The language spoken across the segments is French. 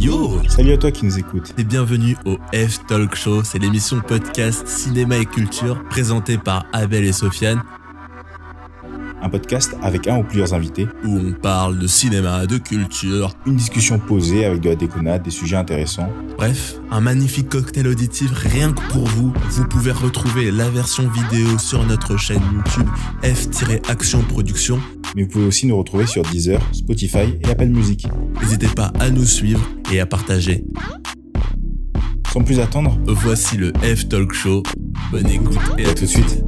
Yo. Salut à toi qui nous écoutes. Et bienvenue au F Talk Show, c'est l'émission podcast cinéma et culture présentée par Abel et Sofiane Un podcast avec un ou plusieurs invités, où on parle de cinéma, de culture, une discussion posée avec de la déconnade, des sujets intéressants. bref, un magnifique cocktail auditif rien que pour vous. Vous pouvez retrouver la version vidéo sur notre chaîne YouTube F-Action Production. Mais vous pouvez aussi nous retrouver sur Deezer, Spotify et Apple Music. N'hésitez pas à nous suivre et à partager. Sans plus attendre, Voici le F Talk Show. Bonne écoute et à tout de suite.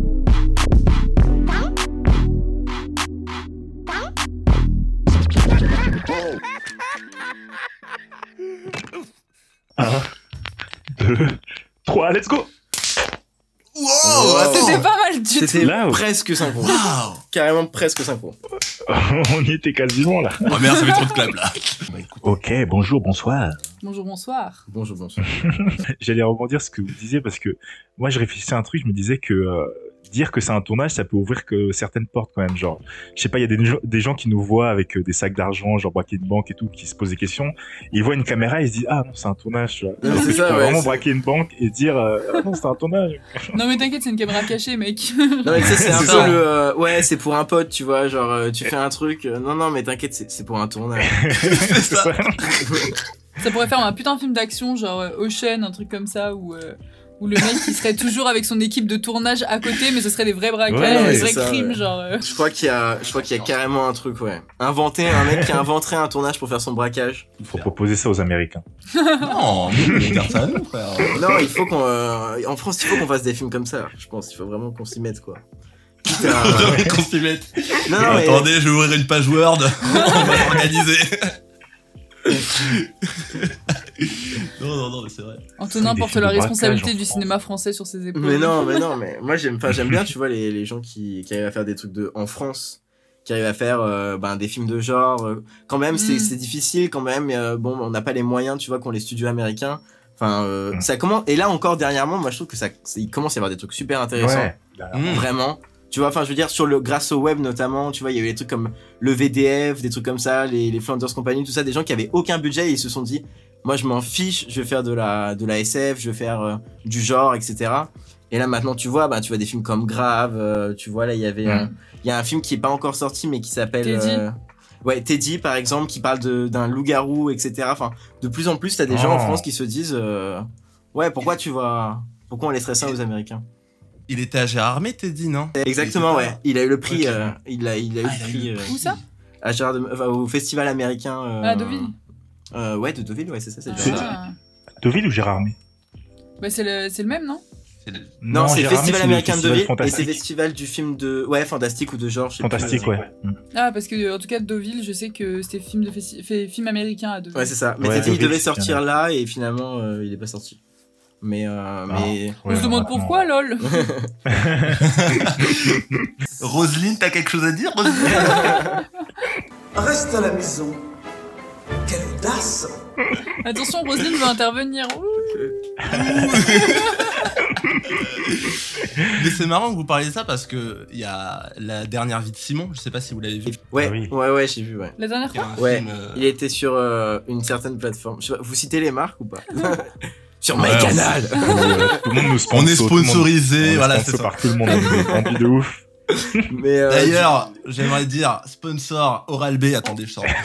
Un, deux, trois, let's go Wow, C'était pas mal du tout. C'était presque synchro. Wow Carrément presque synchro. On y était quasiment là. Oh merde, ça fait trop de clap là. Ok, bonjour, bonsoir. Bonjour, bonsoir. Bonjour, bonsour. J'allais rebondir ce que vous disiez parce que moi je réfléchissais à un truc, je me disais que euh, dire que c'est un tournage, ça peut ouvrir que certaines portes quand même. Genre, je sais pas, il y a des, gens- des gens qui nous voient avec euh, des sacs d'argent, genre braquer une banque et tout, qui se posent des questions. Ils voient une caméra, ils se disent ah non c'est un tournage. Non, c'est ça, tu peux ouais, vraiment braquer une banque et dire euh, ah non c'est un tournage. Non mais t'inquiète, c'est une caméra cachée, mec. Non mais tu sais, c'est un C'est peu ça. le... euh, ouais, c'est pour un pote, tu vois, genre euh, tu fais un truc... euh, non, non, mais t'inquiète, c'est c'est pour un tournage. c'est ça. Ça pourrait faire un putain de film d'action, genre Ocean, un truc comme ça, où, où le mec il serait toujours avec son équipe de tournage à côté, mais ce serait des vrais braquages, Ouais, des c'est vrais ça, crimes, ouais. genre. euh. Je crois qu'il y a, je crois qu'il y a carrément un truc, ouais. Inventer un mec qui inventerait un tournage pour faire son braquage. Faut proposer ça aux Américains. Non, nous, on garde ça à nous, frère. Non, il faut qu'on, euh, en France, il faut qu'on fasse des films comme ça. Je pense, il faut vraiment qu'on s'y mette, quoi. Quitte à- Qu'on s'y mette. Non, non, mais- Attendez, je vais ouvrir une page Word. On va s'organiser. Non, non, non, mais c'est vrai. Antonin porte la responsabilité du cinéma français sur ses épaules. Mais non, mais non, mais moi j'aime, bien, tu vois, les, les gens qui, qui arrivent à faire des trucs de, en France, qui arrivent à faire euh, ben, des films de genre. euh, quand même, c'est, Mm. c'est difficile, quand même. mais, euh, bon, on n'a pas les moyens, tu vois, qu'ont les studios américains. Enfin, euh, Mm. ça commence. Et là encore dernièrement, moi je trouve que ça, c'est- il commence à y avoir des trucs super intéressants. Ouais. Vraiment. Tu vois, enfin, je veux dire, sur le, grâce au web notamment, tu vois, il y a eu des trucs comme le VDF, des trucs comme ça, les, les Flanders Company, tout ça, des gens qui avaient aucun budget et ils se sont dit, moi, je m'en fiche, je vais faire de la, de la SF, je vais faire euh, du genre, etc. Et là, maintenant, tu vois, bah, tu vois des films comme Grave, euh, tu vois, là, il y avait, un- il y a un film qui est pas encore sorti, mais qui s'appelle, Teddy. euh, ouais, Teddy, par exemple, qui parle de- d'un loup-garou, etc. Enfin, de plus en plus, t'as des gens en Oh. France qui se disent, euh, ouais, pourquoi tu vas, pourquoi on laisserait ça aux Américains? Il était à Gérardmer, t'es dit, non? Exactement, ouais. Il a eu le prix. Euh, il a, il a eu Ah, le il a eu prix euh, Où ça? à Gérard de- enfin, au festival américain. euh, À Deauville. euh, ouais, de Deauville, ouais, c'est ça. C'est Ah. Deauville. Deauville ou Gérardmer Bah, c'est le, c'est le même, non? Non, c'est le festival américain de Deauville et c'est le festival du film de ouais fantastique ou de genre. je sais plus. Fantastique, ouais. Mm. Ah, parce que en tout cas, Deauville, je sais que c'était film, de festi- fait- film américain à Deauville. Ouais, c'est ça. Mais Ouais, Teddy, il devait sortir là et finalement euh, il est pas sorti. Mais euh, mais On se demande pourquoi, lol. Roselyne, t'as quelque chose à dire, Roselyne? Reste à la maison. Quelle audace Attention, Roselyne veut intervenir. Mais c'est marrant que vous parliez de ça parce que il y a la dernière vie de Simon, je sais pas si vous l'avez vu. ouais Ah oui. ouais ouais j'ai vu ouais. La dernière fois Ouais, film, euh, Il était sur euh, une certaine plateforme. Je sais pas, vous citez les marques ou pas? Sur Ouais, MyCanal. Tout le monde nous On est sponsorisé, on est voilà, c'est ça. par tout le monde, on est de ouf. Mais euh, D'ailleurs, j'aimerais dire sponsor Oral B. Attendez, je sors.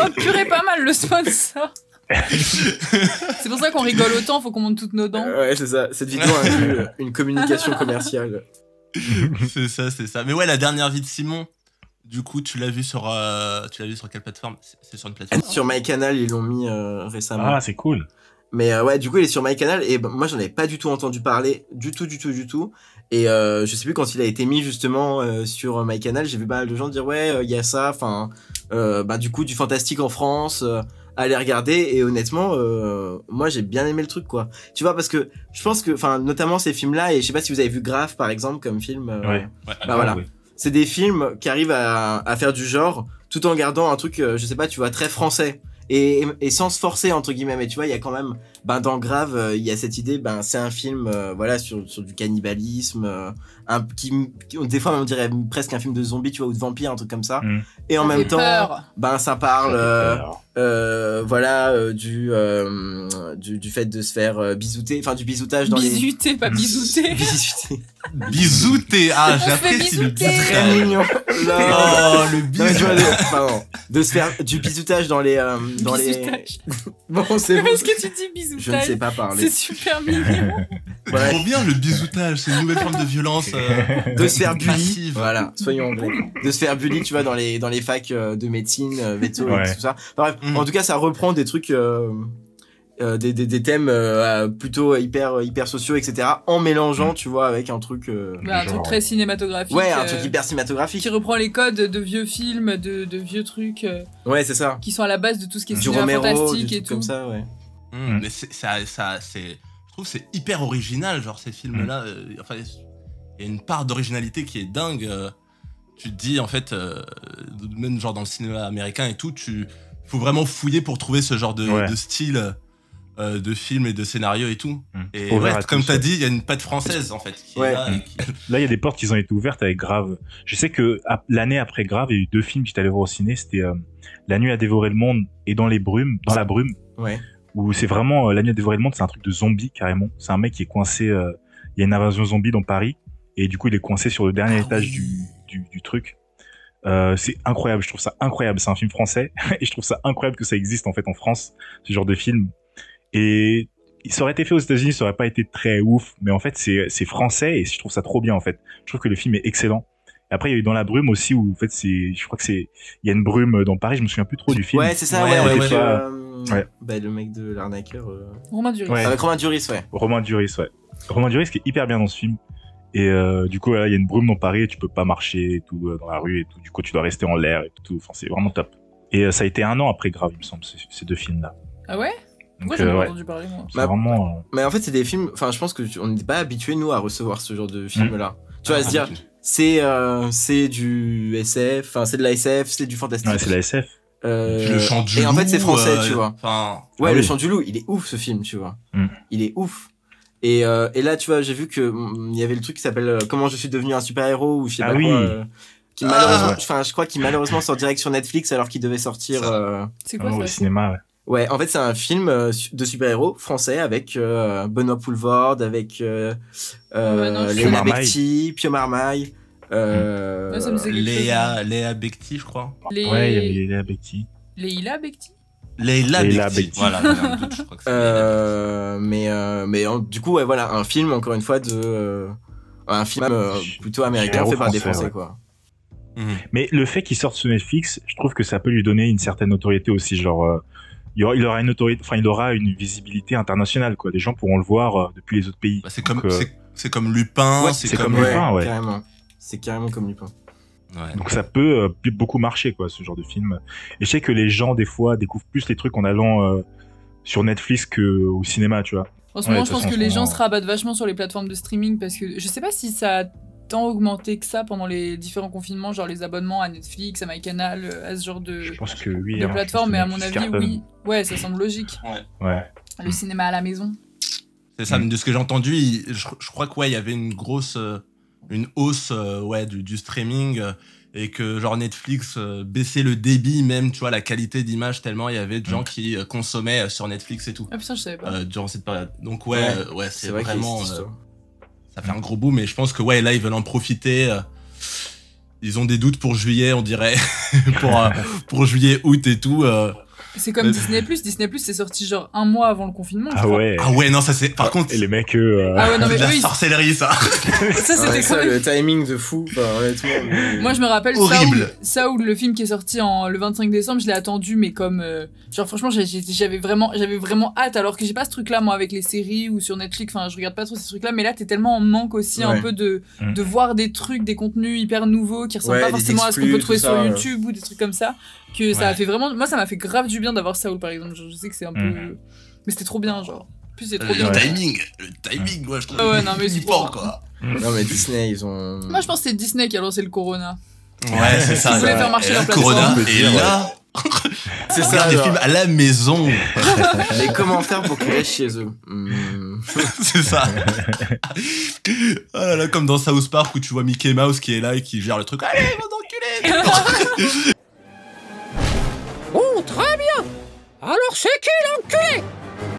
Oh purée, pas mal le sponsor. c'est pour ça qu'on rigole autant, faut qu'on monte toutes nos dents. euh, ouais c'est ça. Cette vidéo inclut euh, une communication commerciale. c'est ça, c'est ça. Mais ouais, la dernière vie de Simon. Du coup, tu l'as vu sur, euh, tu l'as vu sur quelle plateforme? C'est- C'est sur une plateforme. Sur MyCanal ils l'ont mis euh, récemment. Ah, c'est cool. Mais euh, ouais, du coup, il est sur MyCanal et ben, moi, j'en avais pas du tout entendu parler, du tout, du tout, du tout. Et euh, je sais plus quand il a été mis justement euh, sur MyCanal, j'ai vu pas mal de gens dire ouais, euh, il y a ça, enfin, euh, bah du coup, du fantastique en France. euh, allez regarder et honnêtement euh, moi j'ai bien aimé le truc quoi tu vois parce que je pense que enfin notamment ces films là et je sais pas si vous avez vu Grave par exemple comme film euh, Ouais. Ouais. bah voilà ouais. c'est des films qui arrivent à, à faire du genre tout en gardant un truc, euh, je sais pas, tu vois, très français. Et, sans se forcer, entre guillemets. Mais tu vois, il y a quand même, ben, dans Grave, euh, il y a cette idée, ben, c'est un film, euh, voilà, sur, sur du cannibalisme, euh, un, qui, qui- des fois, on dirait presque un film de zombies, tu vois, ou de vampires, un truc comme ça. Mm. Et en Ça même temps, peur. ben, ça parle, euh, euh, voilà, euh, du, euh, du du fait de se faire euh, bisouter, enfin du bisoutage dans pas les bisouté. bisouter. Bisouté Ah, j'apprécie le bisouter. Très bisoutage. mignon. Oh, le Non, mais tu vois, bisou. de, pardon, de se faire du bisoutage dans les euh, dans les Bisoutage. bon c'est bon Parce que tu dis je ne sais pas parler C'est super mignon. Voilà. Trop bien le bisoutage, c'est une nouvelle forme de violence. euh, de se faire bully voilà soyons anglais de se faire bully tu vois dans les dans les facs euh, de médecine euh, veto Ouais. et tout ça Enfin, bref Mm. en tout cas ça reprend des trucs euh, euh, des, des, des thèmes euh, plutôt hyper hyper sociaux etc en mélangeant tu vois avec un truc euh, Bah, un truc très cinématographique. ouais un truc hyper cinématographique Qui reprend les codes de vieux films, de, de vieux trucs euh, ouais c'est ça qui sont à la base de tout ce qui est du cinéma Romero fantastique du et tout. comme ça ouais Hum, Mais c'est, ça, ça, c'est, je trouve que c'est hyper original, genre ces films-là. euh, enfin, il y a une part d'originalité qui est dingue. euh, tu te dis en fait, euh, même genre dans le cinéma américain et tout, tu faut vraiment fouiller pour trouver ce genre de, Ouais. de style euh, de film et de scénario et tout. Mm. Et Ouvert ouais, à comme tous, t'as ouais. dit, il y a une patte française en fait qui Ouais. est là. et qui- Là, il y a des portes qui ont été ouvertes avec Grave. Je sais que l'année après Grave, il y a eu deux films que j'étais allé voir au ciné. C'était euh, La nuit a dévoré le monde et Dans les brumes, dans la brume, ouais où c'est vraiment euh, La nuit a dévoré le monde, c'est un truc de zombie carrément. C'est un mec qui est coincé. euh, Il y a une invasion zombie dans Paris et du coup, il est coincé sur le dernier Ah étage oui. du, du, du truc. Euh, c'est incroyable, je trouve ça incroyable. C'est un film français et je trouve ça incroyable que ça existe en fait en France, ce genre de film. Et ça aurait été fait aux États-Unis, ça aurait pas été très ouf, mais en fait c'est c'est français et je trouve ça trop bien en fait. Je trouve que le film est excellent. Et après il y a eu dans la brume aussi où en fait c'est, je crois que c'est, il y a une brume dans Paris, je me souviens plus trop du film. ouais c'est ça Ouais, ouais, ouais, avec ouais. Ouais. bah, le mec de l'arnaqueur euh, Romain Duris. Ouais. avec Romain Duris ouais Romain Duris, ouais. Romain Duris qui est hyper bien dans ce film. Et euh, du coup, voilà, il y a une brume dans Paris et tu peux pas marcher et tout euh, dans la rue et tout. Du coup, tu dois rester en l'air et tout. Enfin, c'est vraiment top. Et euh, ça a été un an après Grave, il me semble, ces, ces deux films-là. Ah ouais? Donc, Pourquoi j'en ai euh, pas ouais, entendu parler moi? C'est Bah, vraiment. euh, Mais en fait, c'est des films. Enfin, je pense que tu- on n'était pas habitué nous à recevoir ce genre de film-là. Tu vas Ah, se dire, c'est euh, c'est du SF, enfin c'est de la SF, c'est du fantastique. Ouais, c'est la SF. Euh, le chant du et en fait, loup, c'est français, euh, tu vois. Enfin, Ouais, Ah le oui. chant du loup, il est ouf ce film, tu vois. Mm. Il est ouf. Et, euh, et là, tu vois, j'ai vu que mm, il y avait le truc qui s'appelle euh, Comment je suis devenu un super héros ou je sais Ah pas oui. quoi. euh, qui Ah. malheureusement, enfin, je crois qu'il malheureusement sort direct sur Netflix alors qu'il devait sortir. Euh, C'est quoi Ouais, ça au cinéma, ouais. Ouais, en fait, c'est un film euh, de super-héros français avec euh, Benoît Poulvord, avec euh, euh, Pio Marmaille. Becti. Euh, Ouais, ça me disait quelque Léa, Léa Becti, je crois. Les... Ouais, il y avait Léa Becti. Leila Bekti Leila Becti. Becti. Voilà, je crois que c'est euh, mais euh, mais en- du coup, ouais, voilà, un film encore une fois de euh, un film euh, plutôt américain fait par des français, ouais. quoi. Becti. Mhm. Mais le fait qu'il sorte sur Netflix, je trouve que ça peut lui donner une certaine notoriété aussi. Genre, euh, il, aura, il aura une autorité, enfin, il aura une visibilité internationale, quoi. Les gens pourront le voir euh, depuis les autres pays. Bah, c'est comme, euh, c'est, comme Lupin, Ouais, c'est, c'est comme, comme Lupin. ouais. carrément. C'est carrément comme Lupin. Ouais. Donc ça peut euh, beaucoup marcher, quoi, ce genre de film. Et je sais que les gens, des fois, découvrent plus les trucs en allant euh, sur Netflix qu'au cinéma, tu vois. En ce moment, je pense façon, que les gens se rabattent vachement sur les plateformes de streaming parce que je sais pas si ça a tant augmenté que ça pendant les différents confinements, genre les abonnements à Netflix, à MyCanal, euh, à ce genre de, Je pense que oui. de hein, plateforme, je mais à mon avis, oui. Ouais, ça semble logique. Ouais. Le cinéma à la maison. C'est ça, Mm. mais de ce que j'ai entendu, je, je crois que ouais, il y avait une grosse, euh, une hausse euh, ouais du, du streaming euh, et que genre Netflix euh, baissait le débit même, tu vois, la qualité d'image tellement il y avait de gens qui euh, consommaient euh, sur Netflix et tout Ah putain, je savais pas. euh, durant cette période. Donc ouais, Ouais, euh, ouais, c'est vrai vraiment, euh, ça fait un gros boom. Mais je pense que ouais, là ils veulent en profiter. euh, ils ont des doutes pour juillet, on dirait, pour euh, pour juillet, août et tout. C'est comme Disney Plus. Disney Plus, c'est sorti genre un mois avant le confinement. Ah ouais. Ah ouais, non, ça c'est. Par contre, Et les mecs, eux, euh, Ah ouais, non, mais de la ils- sorcellerie ça. Ça, c'était ça, le timing de fou, enfin, honnêtement. mais- Moi, je me rappelle Horrible. Saoul, Saoul, le film qui est sorti en, le 25 décembre, je l'ai attendu, mais comme. euh, genre, franchement, j'avais vraiment, j'avais vraiment hâte, alors que j'ai pas ce truc-là, moi, avec les séries ou sur Netflix. Enfin, je regarde pas trop ces trucs-là, mais là, t'es tellement en manque aussi, un peu de, Mm. de voir des trucs, des contenus hyper nouveaux qui ressemblent Ouais, pas forcément à ce qu'on peut trouver sur ça, ouais. YouTube ou des trucs comme ça. Que ça Ouais. a fait vraiment. Moi, ça m'a fait grave du bien d'avoir Saoul, par exemple. Je sais que c'est un peu. Mm. Mais c'était trop bien, genre. En plus, c'est trop Le bien. Ouais. timing, le timing, moi je trouve. Ah ouais, non, mais c'est fort trop quoi. Non, mais Disney, ils ont. Moi, je pense que c'est Disney qui a lancé le Corona. Ouais, c'est ça. Ils voulaient faire marcher Et leur plateforme. Corona, et là, C'est ça, des films à la maison. Mais comment faire pour qu'ils restent chez eux Hmm. c'est ça. oh là là, comme dans South Park où tu vois Mickey Mouse qui est là et qui gère le truc. Allez, va d'enculer Bien c'est qui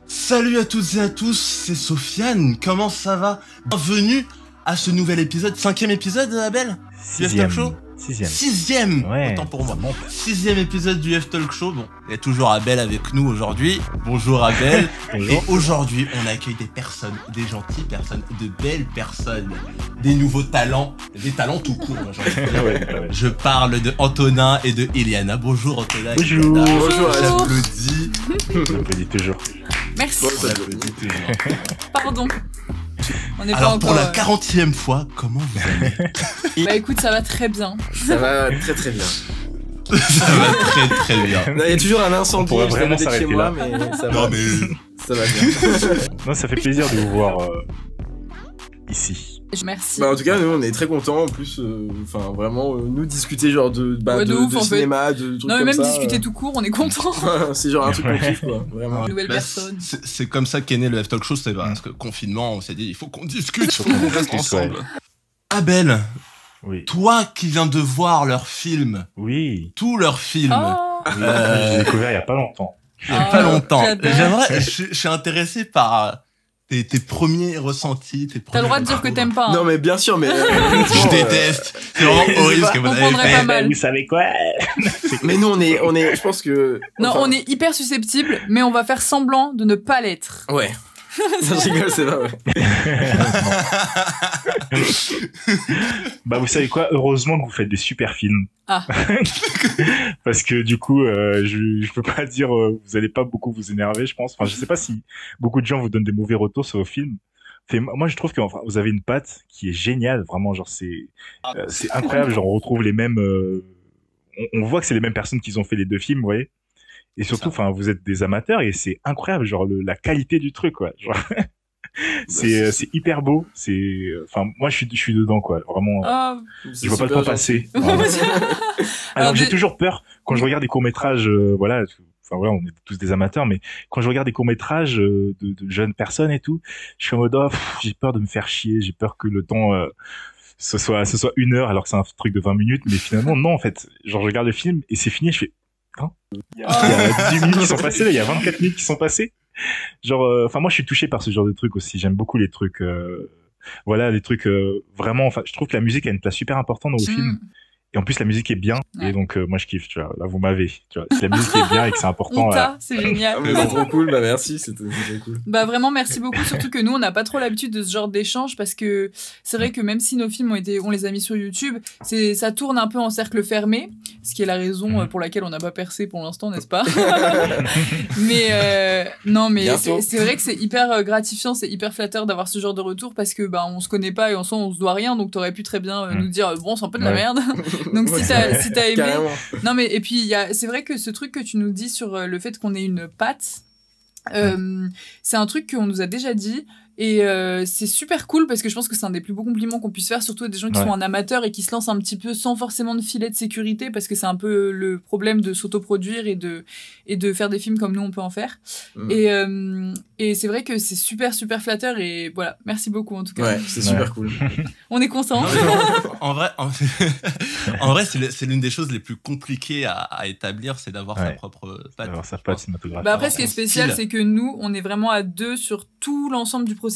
Salut à toutes et à tous, c'est Sofiane, comment ça va? Bienvenue à ce nouvel épisode, cinquième épisode Abel? Du F Talk Show? Sixième. Sixième Ouais. Autant pour moi. monte. Sixième épisode du F Talk Show. Bon, il y a toujours Abel avec nous aujourd'hui. Bonjour Abel. Et Bonjour. aujourd'hui, on accueille des personnes, des gentilles personnes, de belles personnes, des nouveaux talents, des talents tout court. ouais. Je parle de Antonin et de Eliana. Bonjour Antonin. et Bonjour. Eliana. Bonjour, J'applaudis. J'applaudis toujours. Merci, Bon, J'applaudis toujours. pardon. On n'est pas Alors pour encore. la euh, quarantième fois, comment vous allez? Bah écoute, ça va très bien. Ça va très très bien. Ça va très très bien. Non, Il y a toujours un incendie à vraiment de chez s'arrêter moi, là. mais ça va, Non mais ça va bien. Non, ça fait plaisir de vous voir euh, ici. Je- Merci. Bah, en tout cas, nous on est très contents. En plus, euh, enfin vraiment, euh, nous discuter genre de, bah, Ouais, de de, ouf, de en fait. cinéma, de trucs non, mais comme même ça. discuter tout court, on est content. euh, c'est genre un truc qu'on kiffe quoi, vraiment. Nouvelle Bah, personne. c'est comme ça qu'est né le F-Talk Show, c'est parce que confinement, on s'est dit, il faut qu'on discute, il faut qu'on reste ensemble. Abel, Oui. toi qui viens de voir leurs films, Oui. tous leurs films, Oh, Euh, J'ai découvert il y a pas longtemps. il y a Ah, pas longtemps, j'adore. j'aimerais, je, je suis intéressé par euh, tes, tes premiers ressentis, tes T'as le droit de dire que premiers t'aimes pas. hein. Non mais bien sûr, mais euh, Je euh, déteste, c'est vraiment horrible ce que vous On avez fait. mal. Vous savez quoi mais nous on est, on est, je pense que. Non, enfin, on est hyper susceptible, mais on va faire semblant de ne pas l'être. Ouais. Non, je rigole, c'est pas vrai. Bah vous savez quoi? Heureusement que vous faites des super films. Ah. Parce que du coup, euh, je je peux pas dire euh, vous allez pas beaucoup vous énerver, je pense. Enfin, je sais pas si beaucoup de gens vous donnent des mauvais retours sur vos films. Fait, moi, je trouve que enfin, vous avez une patte qui est géniale, vraiment. Genre, c'est euh, c'est incroyable. Genre, on retrouve les mêmes. euh, on, on voit que c'est les mêmes personnes qui ont fait les deux films, vous voyez? Et surtout, enfin, vous êtes des amateurs et c'est incroyable, genre le- la qualité du truc, quoi. Genre, c'est euh, c'est hyper beau. C'est, euh, enfin, moi, je suis je suis dedans, quoi. Vraiment. Oh, Je vois pas le temps passer. Alors, Alors j'ai des- toujours peur quand je regarde des courts métrages, voilà. Enfin voilà, on est tous des amateurs, mais quand je regarde des courts métrages de, de jeunes personnes et tout, je suis en mode oh, j'ai peur de me faire chier, j'ai peur que le temps euh, ce soit ce soit une heure alors que c'est un truc de 20 minutes, mais finalement non en fait. Genre je regarde le film et c'est fini, je fais hein il y, a, il y a 10 minutes qui sont passées, là, il y a 24 minutes qui sont passées. Genre, euh, enfin moi je suis touché par ce genre de trucs aussi. J'aime beaucoup les trucs. euh, voilà, les trucs euh, vraiment. Enfin, je trouve que la musique a une place super importante dans vos films. hmm, Et en plus, la musique est bien. Ouais. Et donc, euh, moi, je kiffe, tu vois. Là, vous m'avez. Tu vois. Si la musique est bien et que c'est important. euh, c'est Ah, génial. mais c'est trop cool, bah merci, c'était c'est trop cool. Bah vraiment merci beaucoup surtout que nous on n'a pas trop l'habitude de ce genre d'échange parce que c'est vrai que même si nos films ont été on les a mis sur YouTube c'est ça tourne un peu en cercle fermé ce qui est la raison Mhm. euh, pour laquelle on n'a pas percé pour l'instant n'est-ce pas? Mais euh, non mais c'est c'est vrai que c'est hyper gratifiant c'est hyper flatteur d'avoir ce genre de retour parce que bah on se connaît pas et en soi on se doit rien donc t'aurais pu très bien euh, Mhm. nous dire bon c'est un peu de la merde donc si t'as si aimé. Carrément. non mais et puis il y a c'est vrai que ce truc que tu nous dis sur euh, le fait qu'on ait une patte euh, c'est un truc qu'on nous a déjà dit et euh, c'est super cool parce que je pense que c'est un des plus beaux compliments qu'on puisse faire surtout à des gens qui Ouais. sont en amateur et qui se lancent un petit peu sans forcément de filet de sécurité parce que c'est un peu le problème de s'autoproduire et de et de faire des films comme nous on peut en faire Mm. et euh, et c'est vrai que c'est super super flatteur et voilà merci beaucoup en tout cas Ouais, c'est super cool. on est content en, vrai, en, en vrai, c'est l'une des choses les plus compliquées à, à établir, c'est d'avoir sa propre patte. Cinématographique. Bah après, ce qui est spécial, c'est que nous, on est vraiment à deux sur tout l'ensemble du processus.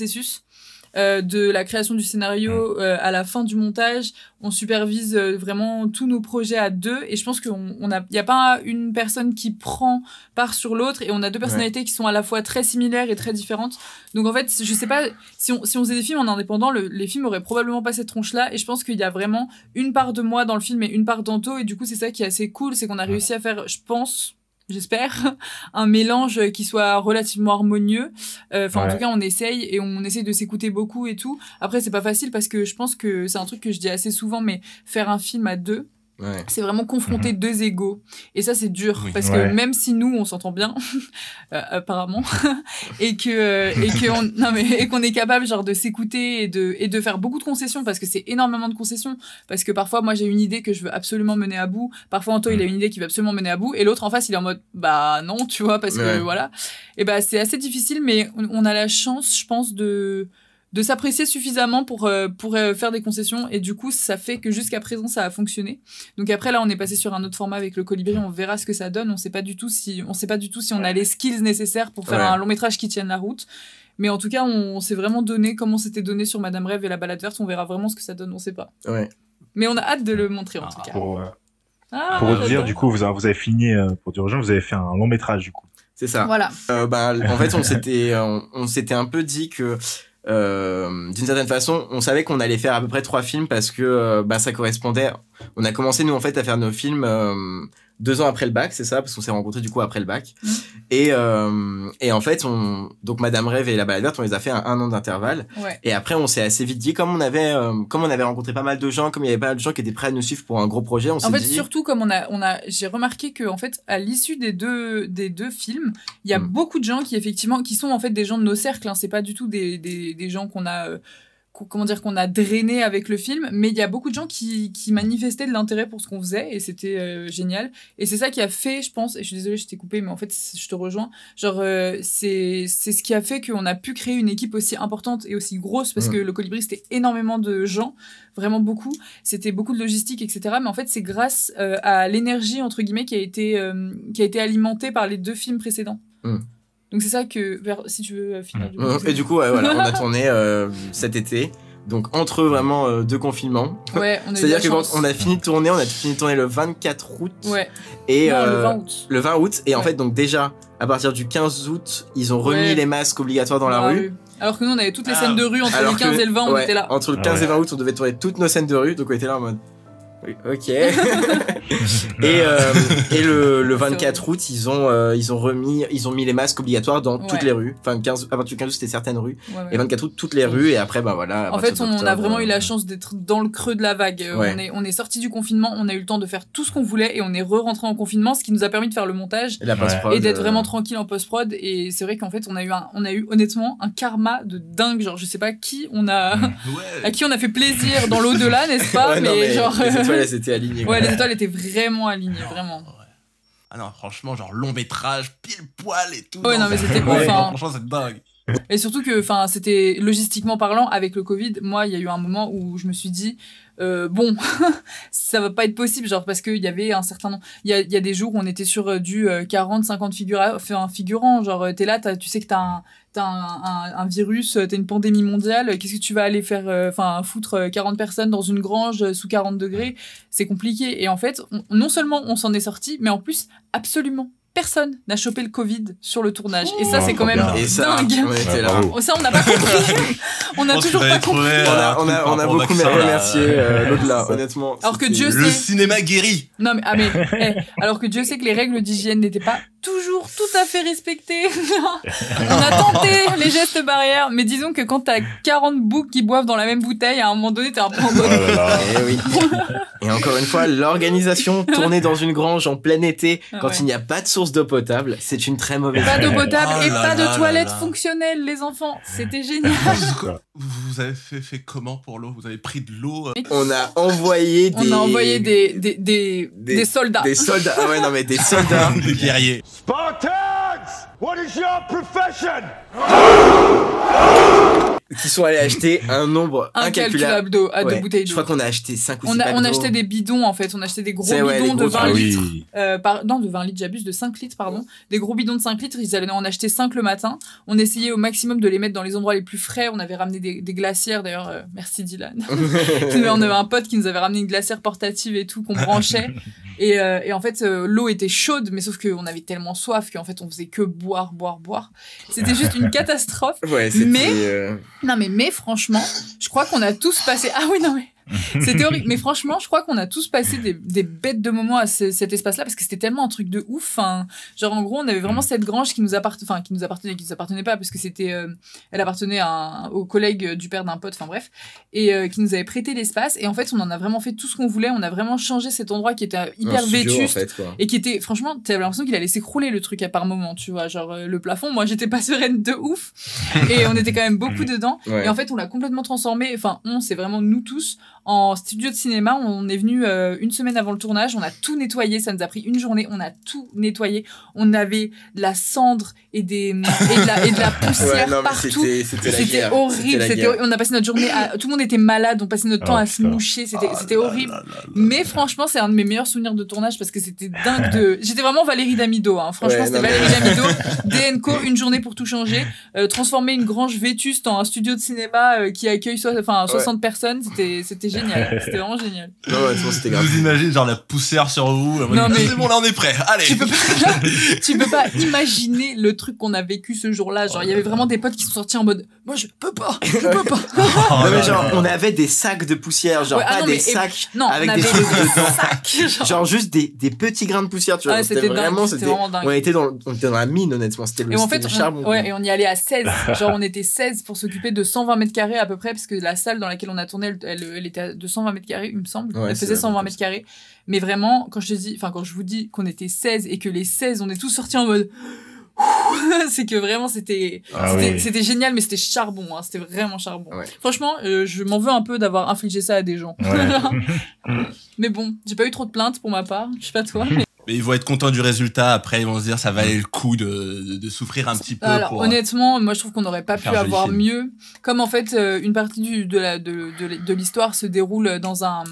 Euh, de la création du scénario euh, à la fin du montage, on supervise euh, vraiment tous nos projets à deux. Et je pense qu'on on a, pas une personne qui prend part sur l'autre et on a deux personnalités qui sont à la fois très similaires et très différentes. Donc en fait, je sais pas si on si on faisait des films en indépendant, le- les films auraient probablement pas cette tronche là et je pense qu'il y a vraiment une part de moi dans le film et une part d'Anto. Et du coup c'est ça qui est assez cool, c'est qu'on a réussi à faire, je pense, j'espère, un mélange qui soit relativement harmonieux. Euh, Enfin, en tout cas, on essaye et on essaye de s'écouter beaucoup et tout. Après, c'est pas facile parce que je pense que c'est un truc que je dis assez souvent, mais faire un film à deux, Ouais. c'est vraiment confronter deux égaux. Et ça, c'est dur Oui. parce Ouais. que même si nous, on s'entend bien, euh, apparemment, et que euh, et que on, non mais et qu'on est capable genre de s'écouter et de et de faire beaucoup de concessions parce que c'est énormément de concessions parce que parfois moi j'ai une idée que je veux absolument mener à bout parfois Anto il a une idée qu'il veut absolument mener à bout et l'autre en face il est en mode bah non tu vois parce que voilà et bah c'est assez difficile mais on, on a la chance je pense de de s'apprécier suffisamment pour euh, pour euh, faire des concessions. Et du coup ça fait que jusqu'à présent ça a fonctionné. Donc après là on est passé sur un autre format avec le colibri. On verra ce que ça donne. On sait pas du tout si on sait pas du tout si on a les skills nécessaires pour faire Ouais. un long métrage qui tienne la route. Mais en tout cas on, s'est vraiment donné comme on s'était donné sur Madame Rêve et la balade verte. On verra vraiment ce que ça donne on sait pas. Ouais. mais on a hâte de le montrer en tout cas. Pour, euh, Ah, pour dire, du coup, vous avez, vous avez fini, euh, pour dire aux gens, vous avez fait un long métrage, du coup. C'est ça. voilà. Euh, bah, en fait, on s'était, on, on s'était un peu dit que, euh, d'une certaine façon, on savait qu'on allait faire à peu près trois films parce que euh, bah, ça correspondait. On a commencé nous en fait à faire nos films euh, deux ans après le bac, c'est ça, parce qu'on s'est rencontrés du coup après le bac. Mhm. Et euh, et en fait, on donc Madame Rêve et La Balade Verte, on les a fait à un an d'intervalle. ouais Et après, on s'est assez vite dit, comme on avait, euh, comme on avait rencontré pas mal de gens, comme il y avait pas mal de gens qui étaient prêts à nous suivre pour un gros projet, on s'est En fait, dit. surtout comme on a, on a, j'ai remarqué que en fait, à l'issue des deux, des deux films, il y a Mm. beaucoup de gens qui effectivement, qui sont en fait des gens de nos cercles. Hein, c'est pas du tout des, des, des gens qu'on a, comment dire, qu'on a drainé avec le film, mais il y a beaucoup de gens qui, qui manifestaient de l'intérêt pour ce qu'on faisait et c'était euh, génial. Et c'est ça qui a fait, je pense, et je suis désolée, je t'ai coupé, mais en fait, je te rejoins. Genre, euh, c'est, c'est ce qui a fait qu'on a pu créer une équipe aussi importante et aussi grosse parce que le Colibri c'était énormément de gens, vraiment beaucoup c'était beaucoup de logistique, etc. Mais en fait, c'est grâce euh, à l'énergie entre guillemets qui a été qui a été alimentée par les deux films précédents. Mm. Donc c'est ça que vers- si tu veux euh, finir. du coup, Euh, Et du coup, ouais, voilà, on a tourné euh, cet été. Donc entre vraiment euh, deux confinements. ouais, on a eu C'est-à-dire que quand on a fini de tourner, on a fini de tourner le 24 août ouais, et non, le euh, 20 août. le 20 août. Et en Ouais. fait, donc déjà, à partir du 15 août, ils ont remis Ouais. les masques obligatoires dans la rue. Alors que nous on avait toutes les Ah. scènes de rue entre Alors le 15 que- et le 20, on ouais, était là. Entre le Ah 15 et ouais. 20 août, on devait tourner toutes nos scènes de rue. Donc on était là en mode. Ok. et euh, et le, le 24 août, ils ont euh, ils ont remis ils ont mis les masques obligatoires dans toutes les rues. Enfin 15 à partir du 15 août, c'était certaines rues. Ouais, ouais. Et 24 août, toutes les rues. Et après, bah voilà. En fait, on a vraiment eu la euh, chance d'être dans le creux de la vague. Euh. On est, on est sorti du confinement, on a eu le temps de faire tout ce qu'on voulait et on est re-rentré en confinement, ce qui nous a permis de faire le montage et d'être euh, vraiment tranquille en post-prod. Et c'est vrai qu'en fait, on a eu un, on a eu honnêtement un karma de dingue. Genre, je sais pas qui on a, à qui on a fait plaisir dans l'au-delà, n'est-ce pas non, mais, genre, étoiles, elles étaient alignées. ouais, les étoiles étaient vraiment alignées, vraiment. Ouais. Ah non, franchement, genre long métrage, pile poil et tout. Ouais, non, mais c'était. Franchement, c'est dingue. Et surtout que, enfin, c'était logistiquement parlant avec le Covid. Moi, il y a eu un moment où je me suis dit, euh, bon, ça va pas être possible, genre parce qu'il y avait un certain nombre. Il y a, des jours où on était sur euh, du 40, 50 figura... enfin, figurants. Genre, euh, t'es là, tu sais que t'as t'as un, un, un virus, euh, t'as une pandémie mondiale. Qu'est-ce que tu vas aller faire, euh, enfin, foutre euh, 40 personnes dans une grange euh, sous 40 degrés? C'est compliqué. Et en fait, on- non seulement on s'en est sorti, mais en plus, absolument personne n'a chopé le Covid sur le tournage. Et ça, Oh, c'est quand même bien. Et ça, dingue. on était Ouais, là. bravo. Oh, Ça, on n'a pas compris. on n'a toujours pas compris. On a, euh, on a, on a un beaucoup remercié euh, l'au-delà, honnêtement. Alors que Dieu Le sait. cinéma guéri. Non, mais, ah, mais eh, alors que Dieu sait que les règles d'hygiène n'étaient pas toujours tout à fait respectées. on a tenté les gestes barrières, mais disons que quand t'as 40 boucs qui boivent dans la même bouteille, à un moment donné, t'es un peu en mode. Là. Eh oui. Et encore une fois, l'organisation tourner dans une grange en plein été, Ah quand ouais. il n'y a pas de source d'eau potable, c'est une très mauvaise Pas d'eau potable Oh et là pas de toilettes fonctionnelles, les enfants. C'était génial. Vous avez fait, fait comment pour l'eau Vous avez pris de l'eau euh, On a envoyé des... On a envoyé des, des, des, Des- des soldats. Des soldats. Ah ouais, non, mais des soldats. des guerriers Spartans! What is your profession? qui sont allés acheter un nombre incalculable. D'eau, à Ouais. deux bouteilles Je d'eau. crois qu'on a acheté 5 ou 6 On a, on achetait des bidons en fait, on achetait des gros ouais, bidons de gros 20 Ah litres. oui. Euh, par, non, de 20 litres, j'abuse, de 5 litres, pardon. Des gros bidons de 5 litres, ils allaient en acheter 5 le matin. On essayait au maximum de les mettre dans les endroits les plus frais. On avait ramené des, des glacières, d'ailleurs, euh, merci Dylan. on avait un pote qui nous avait ramené une glacière portative et tout, qu'on branchait. Et, euh, et en fait, euh, l'eau était chaude, mais sauf qu'on avait tellement soif qu'en fait, on faisait que boire, boire, boire. C'était juste une catastrophe. Ouais. Mais- euh, Non, mais, mais franchement, je crois qu'on a tous passé. Ah oui, non, mais. C'était horrible. Mais franchement, je crois qu'on a tous passé des, des bêtes de moments à ce- cet espace-là parce que c'était tellement un truc de ouf. Enfin, genre, en gros, on avait vraiment cette grange qui nous appartenait, enfin, qui nous appartenait, qui nous appartenait pas parce que c'était, euh, elle appartenait à un- au collègue du père d'un pote, enfin bref, et euh, qui nous avait prêté l'espace. Et en fait, on en a vraiment fait tout ce qu'on voulait. On a vraiment changé cet endroit qui était hyper studio, en fait, et qui était franchement t'avais l'impression qu'il allait s'écrouler le truc à par moment tu vois genre euh, le plafond moi j'étais pas sereine de ouf et on était quand même beaucoup dedans Ouais. et en fait on l'a complètement transformé enfin on c'est vraiment nous tous en studio de cinéma. On est venu euh, une semaine avant le tournage. On a tout nettoyé. Ça nous a pris une journée. On a tout nettoyé. On avait de la cendre et, des, et, de, la, et de la poussière Ouais, non, partout. c'était- horrible. On a passé notre journée à... Tout le monde était malade. On passait notre Oh, temps à se moucher. C'était Oh c'était là horrible. là là là. Mais franchement, c'est un de mes meilleurs souvenirs de tournage parce que c'était dingue de. J'étais vraiment Valérie Damido. Hein. Franchement, Ouais, c'était Valérie Damido. DNCO, une journée pour tout changer. Euh, transformer une grange vétuste en un studio de cinéma euh, qui accueille so- enfin, 60 personnes. C'était c'était génial. C'était vraiment génial. Non, c'était grave. vous imagine genre la poussière sur vous. Non, mais- C'est bon, là on est prêt. Allez. Tu peux pas, tu peux pas imaginer le truc qu'on a vécu ce jour-là. Genre, il y avait vraiment des potes qui sont sortis en mode, moi je peux pas, je peux pas. Oh Non, mais genre, on avait des sacs de poussière, genre Ouais, ah pas non, des sacs, Non, Avec on des avait trucs dedans. sacs. Genre, genre juste des, des petits grains de poussière, tu vois. Ouais, c'était vraiment, c'était c'était, vraiment dingue. on était dans, on était dans la mine, honnêtement. C'était le, Et en fait, le on, charbon. ouais, et on y allait à 16. Genre, on était 16 pour s'occuper de 120 mètres carrés à peu près, parce que la salle dans laquelle on a tourné, elle, elle, elle était à 220 mètres carrés, il me semble. Ouais, elle faisait la 120 même mètres carrés. Mais vraiment, quand je te dis, enfin, quand je vous dis qu'on était 16 et que les 16, on est tous sortis en mode, c'est que vraiment, c'était, Ah c'était, oui. génial, mais c'était charbon, hein. C'était vraiment charbon. Ouais. Franchement, euh, je m'en veux un peu d'avoir infligé ça à des gens. Ouais. mais bon, j'ai pas eu trop de plaintes pour ma part. Je sais pas toi. mais- Mais ils vont être contents du résultat. Après, ils vont se dire ça valait le coup de, de, de souffrir un petit peu Alors pour. euh, honnêtement, moi je trouve qu'on n'aurait pas pu avoir film. mieux. Comme en fait euh, une partie du, de la de, de, de l'histoire se déroule dans un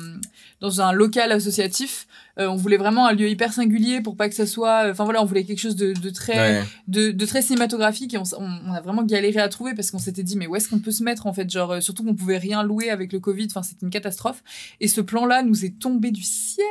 dans un local associatif. euh, on voulait vraiment un lieu hyper singulier pour pas que ça soit. Enfin voilà, on voulait quelque chose de, de très Ouais. de, de très cinématographique et on, on, on a vraiment galéré à trouver parce qu'on s'était dit mais où est-ce qu'on peut se mettre en fait? Genre euh, surtout qu'on pouvait rien louer avec le Covid. Enfin c'était une catastrophe. Et ce plan-là nous est tombé du ciel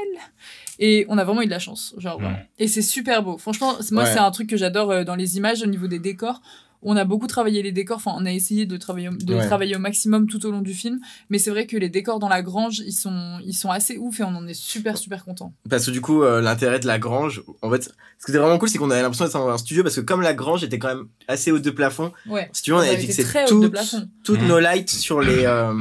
et on a vraiment eu de la chance. Genre Ouais. vraiment. et c'est super beau. Franchement, moi Ouais. c'est un truc que j'adore euh, dans les images au niveau des décors. On a beaucoup travaillé les décors, enfin on a essayé de travailler au- de Ouais. travailler au maximum tout au long du film, mais c'est vrai que les décors dans la grange, ils sont ils sont assez ouf et on en est super super content. Parce que du coup, euh, l'intérêt de la grange, en fait, ce qui était vraiment cool, c'est qu'on avait l'impression d'être dans un studio parce que comme la grange était quand même assez haute de plafond, Ouais. si tu veux, on On avait fixé très haute de toutes, plafond. toutes nos lights sur les, euh,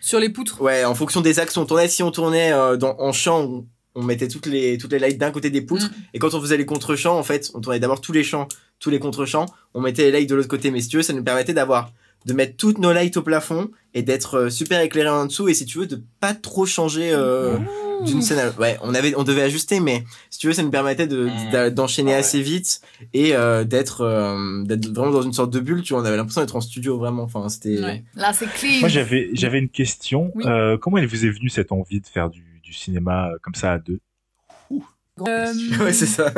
Sur les poutres. ouais, en fonction des axes on tournait. Si on tournait euh, dans, en champ, on, on mettait toutes les, toutes les lights d'un côté des poutres. Mm. Et quand on faisait les contre-champs, en fait, on tournait d'abord tous les champs, tous les contre-champs, on mettait les lights de l'autre côté. Mais si tu veux, ça nous permettait d'avoir, de mettre toutes nos lights au plafond et d'être euh, super éclairé en dessous. Et si tu veux, de pas trop changer, euh, d'une scène à... ouais on avait on devait ajuster mais si tu veux ça nous permettait de d'a- d'enchaîner assez vite et euh, d'être euh, d'être vraiment dans une sorte de bulle tu vois on avait l'impression d'être en studio vraiment enfin c'était Ouais. Là c'est clean. Moi, j'avais, j'avais une question. Oui. Euh, comment elle vous est venue cette envie de faire du, du cinéma euh, comme ça à deux. Euh, ouais c'est ça.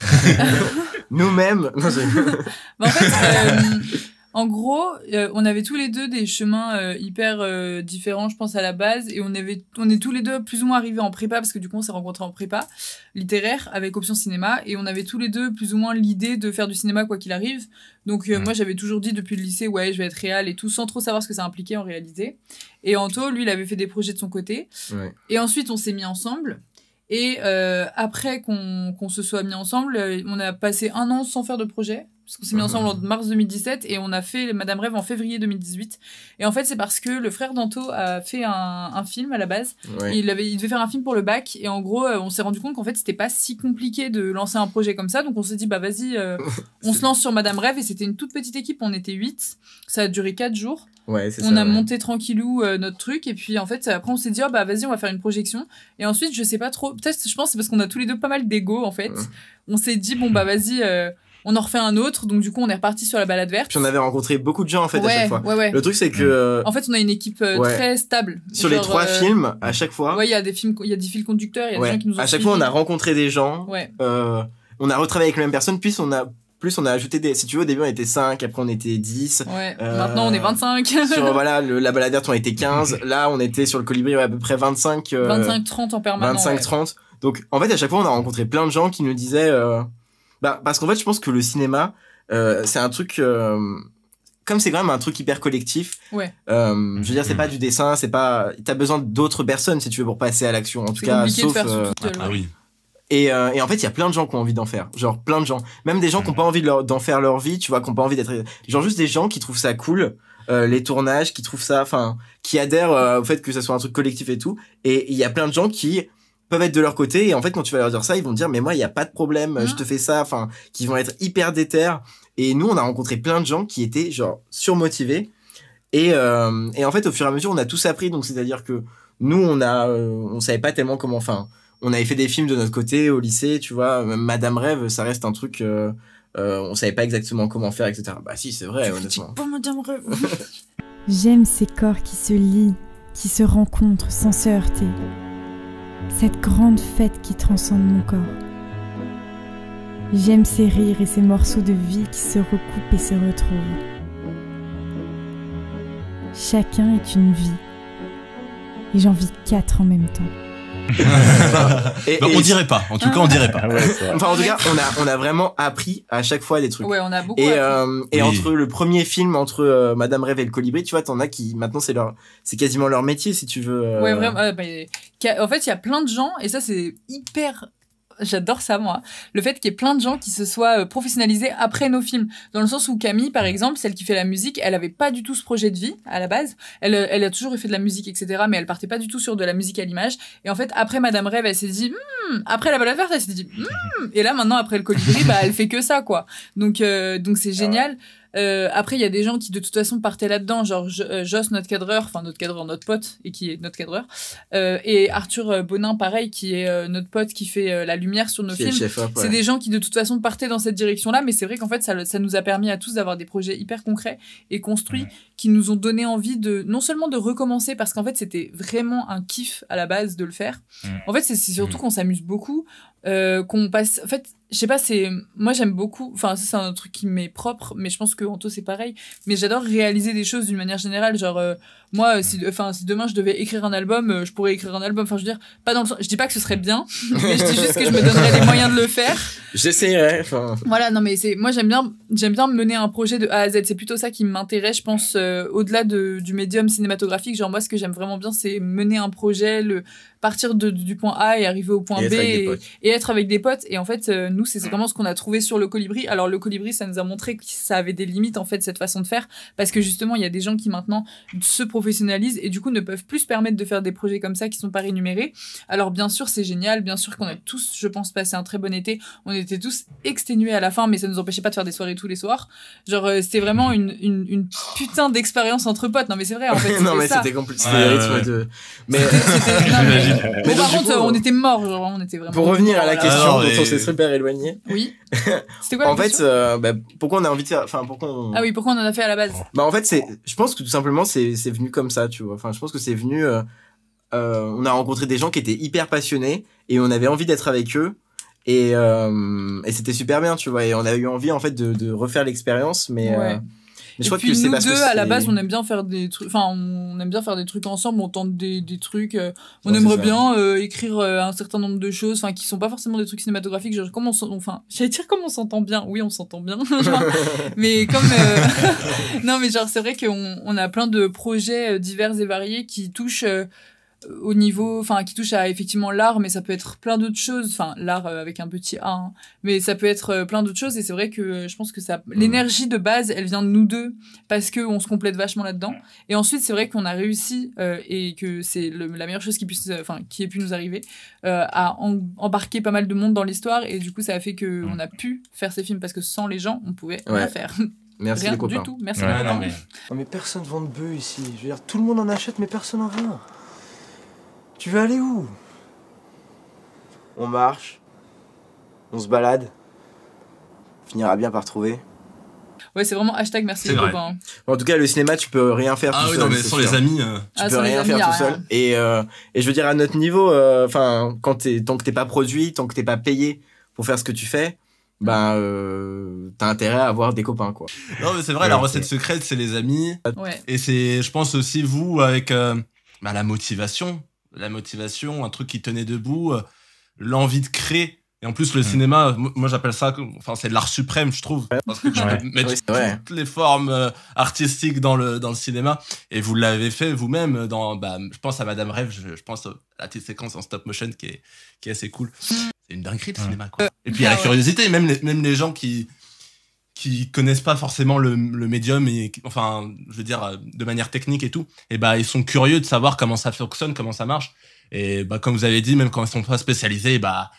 Nous-mêmes. Bah, en fait, euh, en gros, euh, on avait tous les deux des chemins euh, hyper euh, différents, je pense à la base, et on avait, on est tous les deux plus ou moins arrivés en prépa parce que du coup on s'est rencontrés en prépa littéraire avec option cinéma, et on avait tous les deux plus ou moins l'idée de faire du cinéma quoi qu'il arrive. Donc moi j'avais toujours dit depuis le lycée ouais je vais être réal et tout sans trop savoir ce que ça impliquait en réalité. Et Anto lui il avait fait des projets de son côté. Ouais. Et ensuite, on s'est mis ensemble. Et après qu'on se soit mis ensemble, on a passé un an sans faire de projet. Parce qu'on s'est mis Mhm. ensemble en mars 2017 et on a fait Madame Rêve en février 2018. Et en fait, c'est parce que le frère d'Anto a fait un, un film à la base. ouais. Il, avait, il devait faire un film pour le bac. Et en gros, euh, on s'est rendu compte qu'en fait, c'était pas si compliqué de lancer un projet comme ça. Donc on s'est dit, bah vas-y, euh, on se lance sur Madame Rêve. Et c'était une toute petite équipe, on était 8. Ça a duré 4 jours ouais on ça a ouais. monté tranquillou euh, notre truc et puis en fait après on s'est dit oh bah vas-y on va faire une projection et ensuite je sais pas trop peut-être je pense c'est parce qu'on a tous les deux pas mal d'ego en fait Ouais. on s'est dit bon bah vas-y euh, on en refait un autre donc du coup on est reparti sur la balade verte. Puis on avait rencontré beaucoup de gens en fait ouais, à chaque fois. ouais ouais. Le truc c'est que euh, en fait on a une équipe euh, Ouais. très stable. Sur les trois euh, films à chaque fois. ouais il y a des films il y a des fils conducteurs il y a des gens qui nous ont à chaque fois on a rencontré des gens. Ouais. Euh, on a retravaillé avec les mêmes personnes puis on a plus on a ajouté des si tu veux au début on était 5 après on était 10 ouais. Euh, maintenant on est 25 sur voilà le, la baladère on était 15 là on était sur le colibri ouais, à peu près 25 euh, 25 30 en permanence 25 ouais. 30 donc en fait à chaque fois on a rencontré plein de gens qui nous disaient euh, bah parce qu'en fait je pense que le cinéma euh, c'est un truc euh, comme c'est quand même un truc hyper collectif Ouais. euh, je veux dire c'est pas du dessin c'est pas t'as besoin d'autres personnes si tu veux pour passer à l'action en tout c'est cas sauf de faire euh, tout Ah oui. et, euh, et en fait, il y a plein de gens qui ont envie d'en faire. Genre, plein de gens. Même des gens qui n'ont pas envie de d'en faire leur vie, tu vois, qui n'ont pas envie d'être... Genre, juste des gens qui trouvent ça cool, euh, les tournages, qui trouvent ça... Enfin, qui adhèrent euh, au fait que ça soit un truc collectif et tout. Et il y a plein de gens qui peuvent être de leur côté. Et en fait, quand tu vas leur dire ça, ils vont te dire, mais moi, il n'y a pas de problème, je Mhm. te fais ça. Enfin, qui vont être hyper déter. Et nous, on a rencontré plein de gens qui étaient, genre, surmotivés. Et, euh, et en fait, au fur et à mesure, on a tous appris. Donc, c'est-à-dire que nous, on a, euh, on savait pas tellement comment. Enfin, on avait fait des films de notre côté au lycée, tu vois. Même Madame Rêve, ça reste un truc. Euh, euh, on savait pas exactement comment faire, etc. Bah si, c'est vrai, honnêtement. Bon, madame Rêve. J'aime ces corps qui se lient, qui se rencontrent sans se heurter. Cette grande fête qui transcende mon corps. J'aime ces rires et ces morceaux de vie qui se recoupent et se retrouvent. Chacun est une vie. Et j'en vis quatre en même temps. Et- Bah, et- on dirait pas. En tout cas, on dirait pas. Ah ouais. Enfin, en tout cas, on a, on a vraiment appris à chaque fois des trucs. Ouais, on a beaucoup. Et, euh, et Oui. entre le premier film entre euh, Madame Rêve et le Colibri, tu vois, t'en as qui maintenant c'est leur, c'est quasiment leur métier si tu veux. euh, Ouais, vraiment. euh, bah, en fait, il y a plein de gens, et ça, c'est hyper. J'adore ça, moi. Le fait qu'il y ait plein de gens qui se soient euh, professionnalisés après nos films. Dans le sens où Camille, par exemple, celle qui fait la musique, elle avait pas du tout ce projet de vie à la base. Elle, euh, elle a toujours fait de la musique, etc. Mais elle partait pas du tout sur de la musique à l'image. Et en fait, après Madame Rêve, elle s'est dit, Hmm, après la balade verte, elle s'est dit, Hmm. et là, maintenant, après le colibri, bah, elle fait que ça, quoi. Donc, euh, donc c'est génial. Euh, après, il y a des gens qui de toute façon partaient là-dedans, genre euh, Joss, notre cadreur, enfin notre cadreur, notre pote, et qui est notre cadreur, euh, et Arthur euh, Bonin, pareil, qui est euh, notre pote qui fait la lumière sur nos films. ouais. C'est des gens qui de toute façon partaient dans cette direction-là, mais c'est vrai qu'en fait ça, ça nous a permis à tous d'avoir des projets hyper concrets et construits qui nous ont donné envie de non seulement de recommencer parce qu'en fait c'était vraiment un kiff à la base de le faire. En fait c'est c'est surtout Mm. qu'on s'amuse beaucoup, euh, qu'on passe. En fait je sais pas c'est moi j'aime beaucoup. Enfin ça c'est un truc qui m'est propre, mais je pense que Anto c'est pareil. Mais j'adore réaliser des choses d'une manière générale. Genre euh, moi euh, si enfin si demain je devais écrire un album, euh, je pourrais écrire un album. Enfin je veux dire pas dans le sens- je dis pas que ce serait bien, mais je dis juste que je me donnerais les moyens de le faire. J'essaierai. Enfin, Voilà, non mais c'est moi j'aime bien j'aime bien mener un projet de A à Z. C'est plutôt ça qui m'intéresse, je pense, euh, au-delà de, du médium cinématographique. Genre moi, ce que j'aime vraiment bien, c'est mener un projet, le partir de, du point A et arriver au point et B et, être avec des potes. Et en fait, euh, nous, c'est vraiment ce qu'on a trouvé sur le colibri. Alors le colibri, ça nous a montré que ça avait des limites en fait cette façon de faire, parce que justement, il y a des gens qui maintenant se professionnalisent et du coup ne peuvent plus se permettre de faire des projets comme ça qui sont pas rémunérés. Alors bien sûr, c'est génial, bien sûr qu'on a tous, je pense, passé un très bon été. On était tous exténués à la fin, mais ça nous empêchait pas de faire des soirées tous les soirs. Genre, euh, c'était vraiment une, une, une putain d'expérience entre potes. Non, mais c'est vrai, en fait. non mais c'était compliqué. Ouais, C'était le ouais, rythme ouais. de. Mais non, par contre, coup, on était morts, genre, on était vraiment. pour revenir à la question Ah non, dont mais- on s'est super éloigné. Oui. C'était quoi la En fait, question? euh, bah, pourquoi on a envie de faire. Enfin, pourquoi on. Ah oui, pourquoi on en a fait à la base? Bah en fait c'est, je pense que tout simplement c'est c'est comme ça, tu vois. Enfin je pense que c'est venu, euh, euh, on a rencontré des gens qui étaient hyper passionnés et on avait envie d'être avec eux et euh, et c'était super bien, tu vois. Et on a eu envie en fait de, refaire l'expérience, mais. Mais je crois que c'est parce deux, que à la base, on aime bien faire des trucs. Enfin, on aime bien faire des trucs ensemble. On tente des, des trucs. euh, on aimerait bien euh, écrire euh, un certain nombre de choses, enfin, qui sont pas forcément des trucs cinématographiques. Genre, comment on enfin, j'allais dire comment on s'entend bien. Oui, on s'entend bien. Genre, mais comme non, mais genre, c'est vrai qu'on on a plein de projets divers et variés qui touchent. Au niveau, enfin, qui touchent à effectivement l'art, mais ça peut être plein d'autres choses. Enfin, l'art euh, avec un petit A, hein. mais ça peut être euh, plein d'autres choses. Et c'est vrai que euh, je pense que ça, l'énergie de base, elle vient de nous deux parce que on se complète vachement là-dedans. Et ensuite, c'est vrai qu'on a réussi euh, et que c'est le- la meilleure chose qui puisse, euh, enfin, qui ait pu nous arriver, euh, à en- embarquer pas mal de monde dans l'histoire. Et du coup, ça a fait que on a pu faire ces films parce que sans les gens, on pouvait Ouais. rien faire. Merci rien les copains. du tout. Merci. Ouais, les non, mais. Non mais personne vend de bœufs ici. Je veux dire, tout le monde en achète, mais personne en vend. Tu veux aller où? On marche, on se balade, on finira bien par trouver. Ouais, c'est vraiment hashtag merci les vrai. copains. En tout cas, le cinéma, tu peux rien faire Ah tout oui, seul. non, mais sans les amis. euh, tu Ah, peux sans les rien amis, faire tout rien. seul. Et, euh, et je veux dire, à notre niveau, euh, enfin, quand t'es, tant que t'es pas produit, tant que t'es pas payé pour faire ce que tu fais, ben, euh, t'as intérêt à avoir des copains, quoi. Non, mais c'est vrai, Ouais, la recette secrète, c'est les amis. Ouais. Et c'est, je pense aussi, vous, avec euh, bah, la motivation. La motivation, un truc qui tenait debout, euh, l'envie de créer. Et en plus, le cinéma, mo- moi j'appelle ça, enfin, c'est l'art suprême, je trouve. Parce que tu Ouais. peux mettre Oui, c'est vrai. toutes les formes euh, artistiques dans le, dans le cinéma. Et vous l'avez fait vous-même dans, bah, je pense à Madame Rêve, je, je pense à la petite séquence en stop motion qui est, qui est assez cool. C'est une dinguerie le Ouais. cinéma, quoi. Et puis il y a la curiosité, même les, même les gens qui, qui connaissent pas forcément le, médium et enfin je veux dire de manière technique et tout et bah ils sont curieux de savoir comment ça fonctionne comment ça marche. Et bah comme vous avez dit même quand ils sont pas spécialisés bah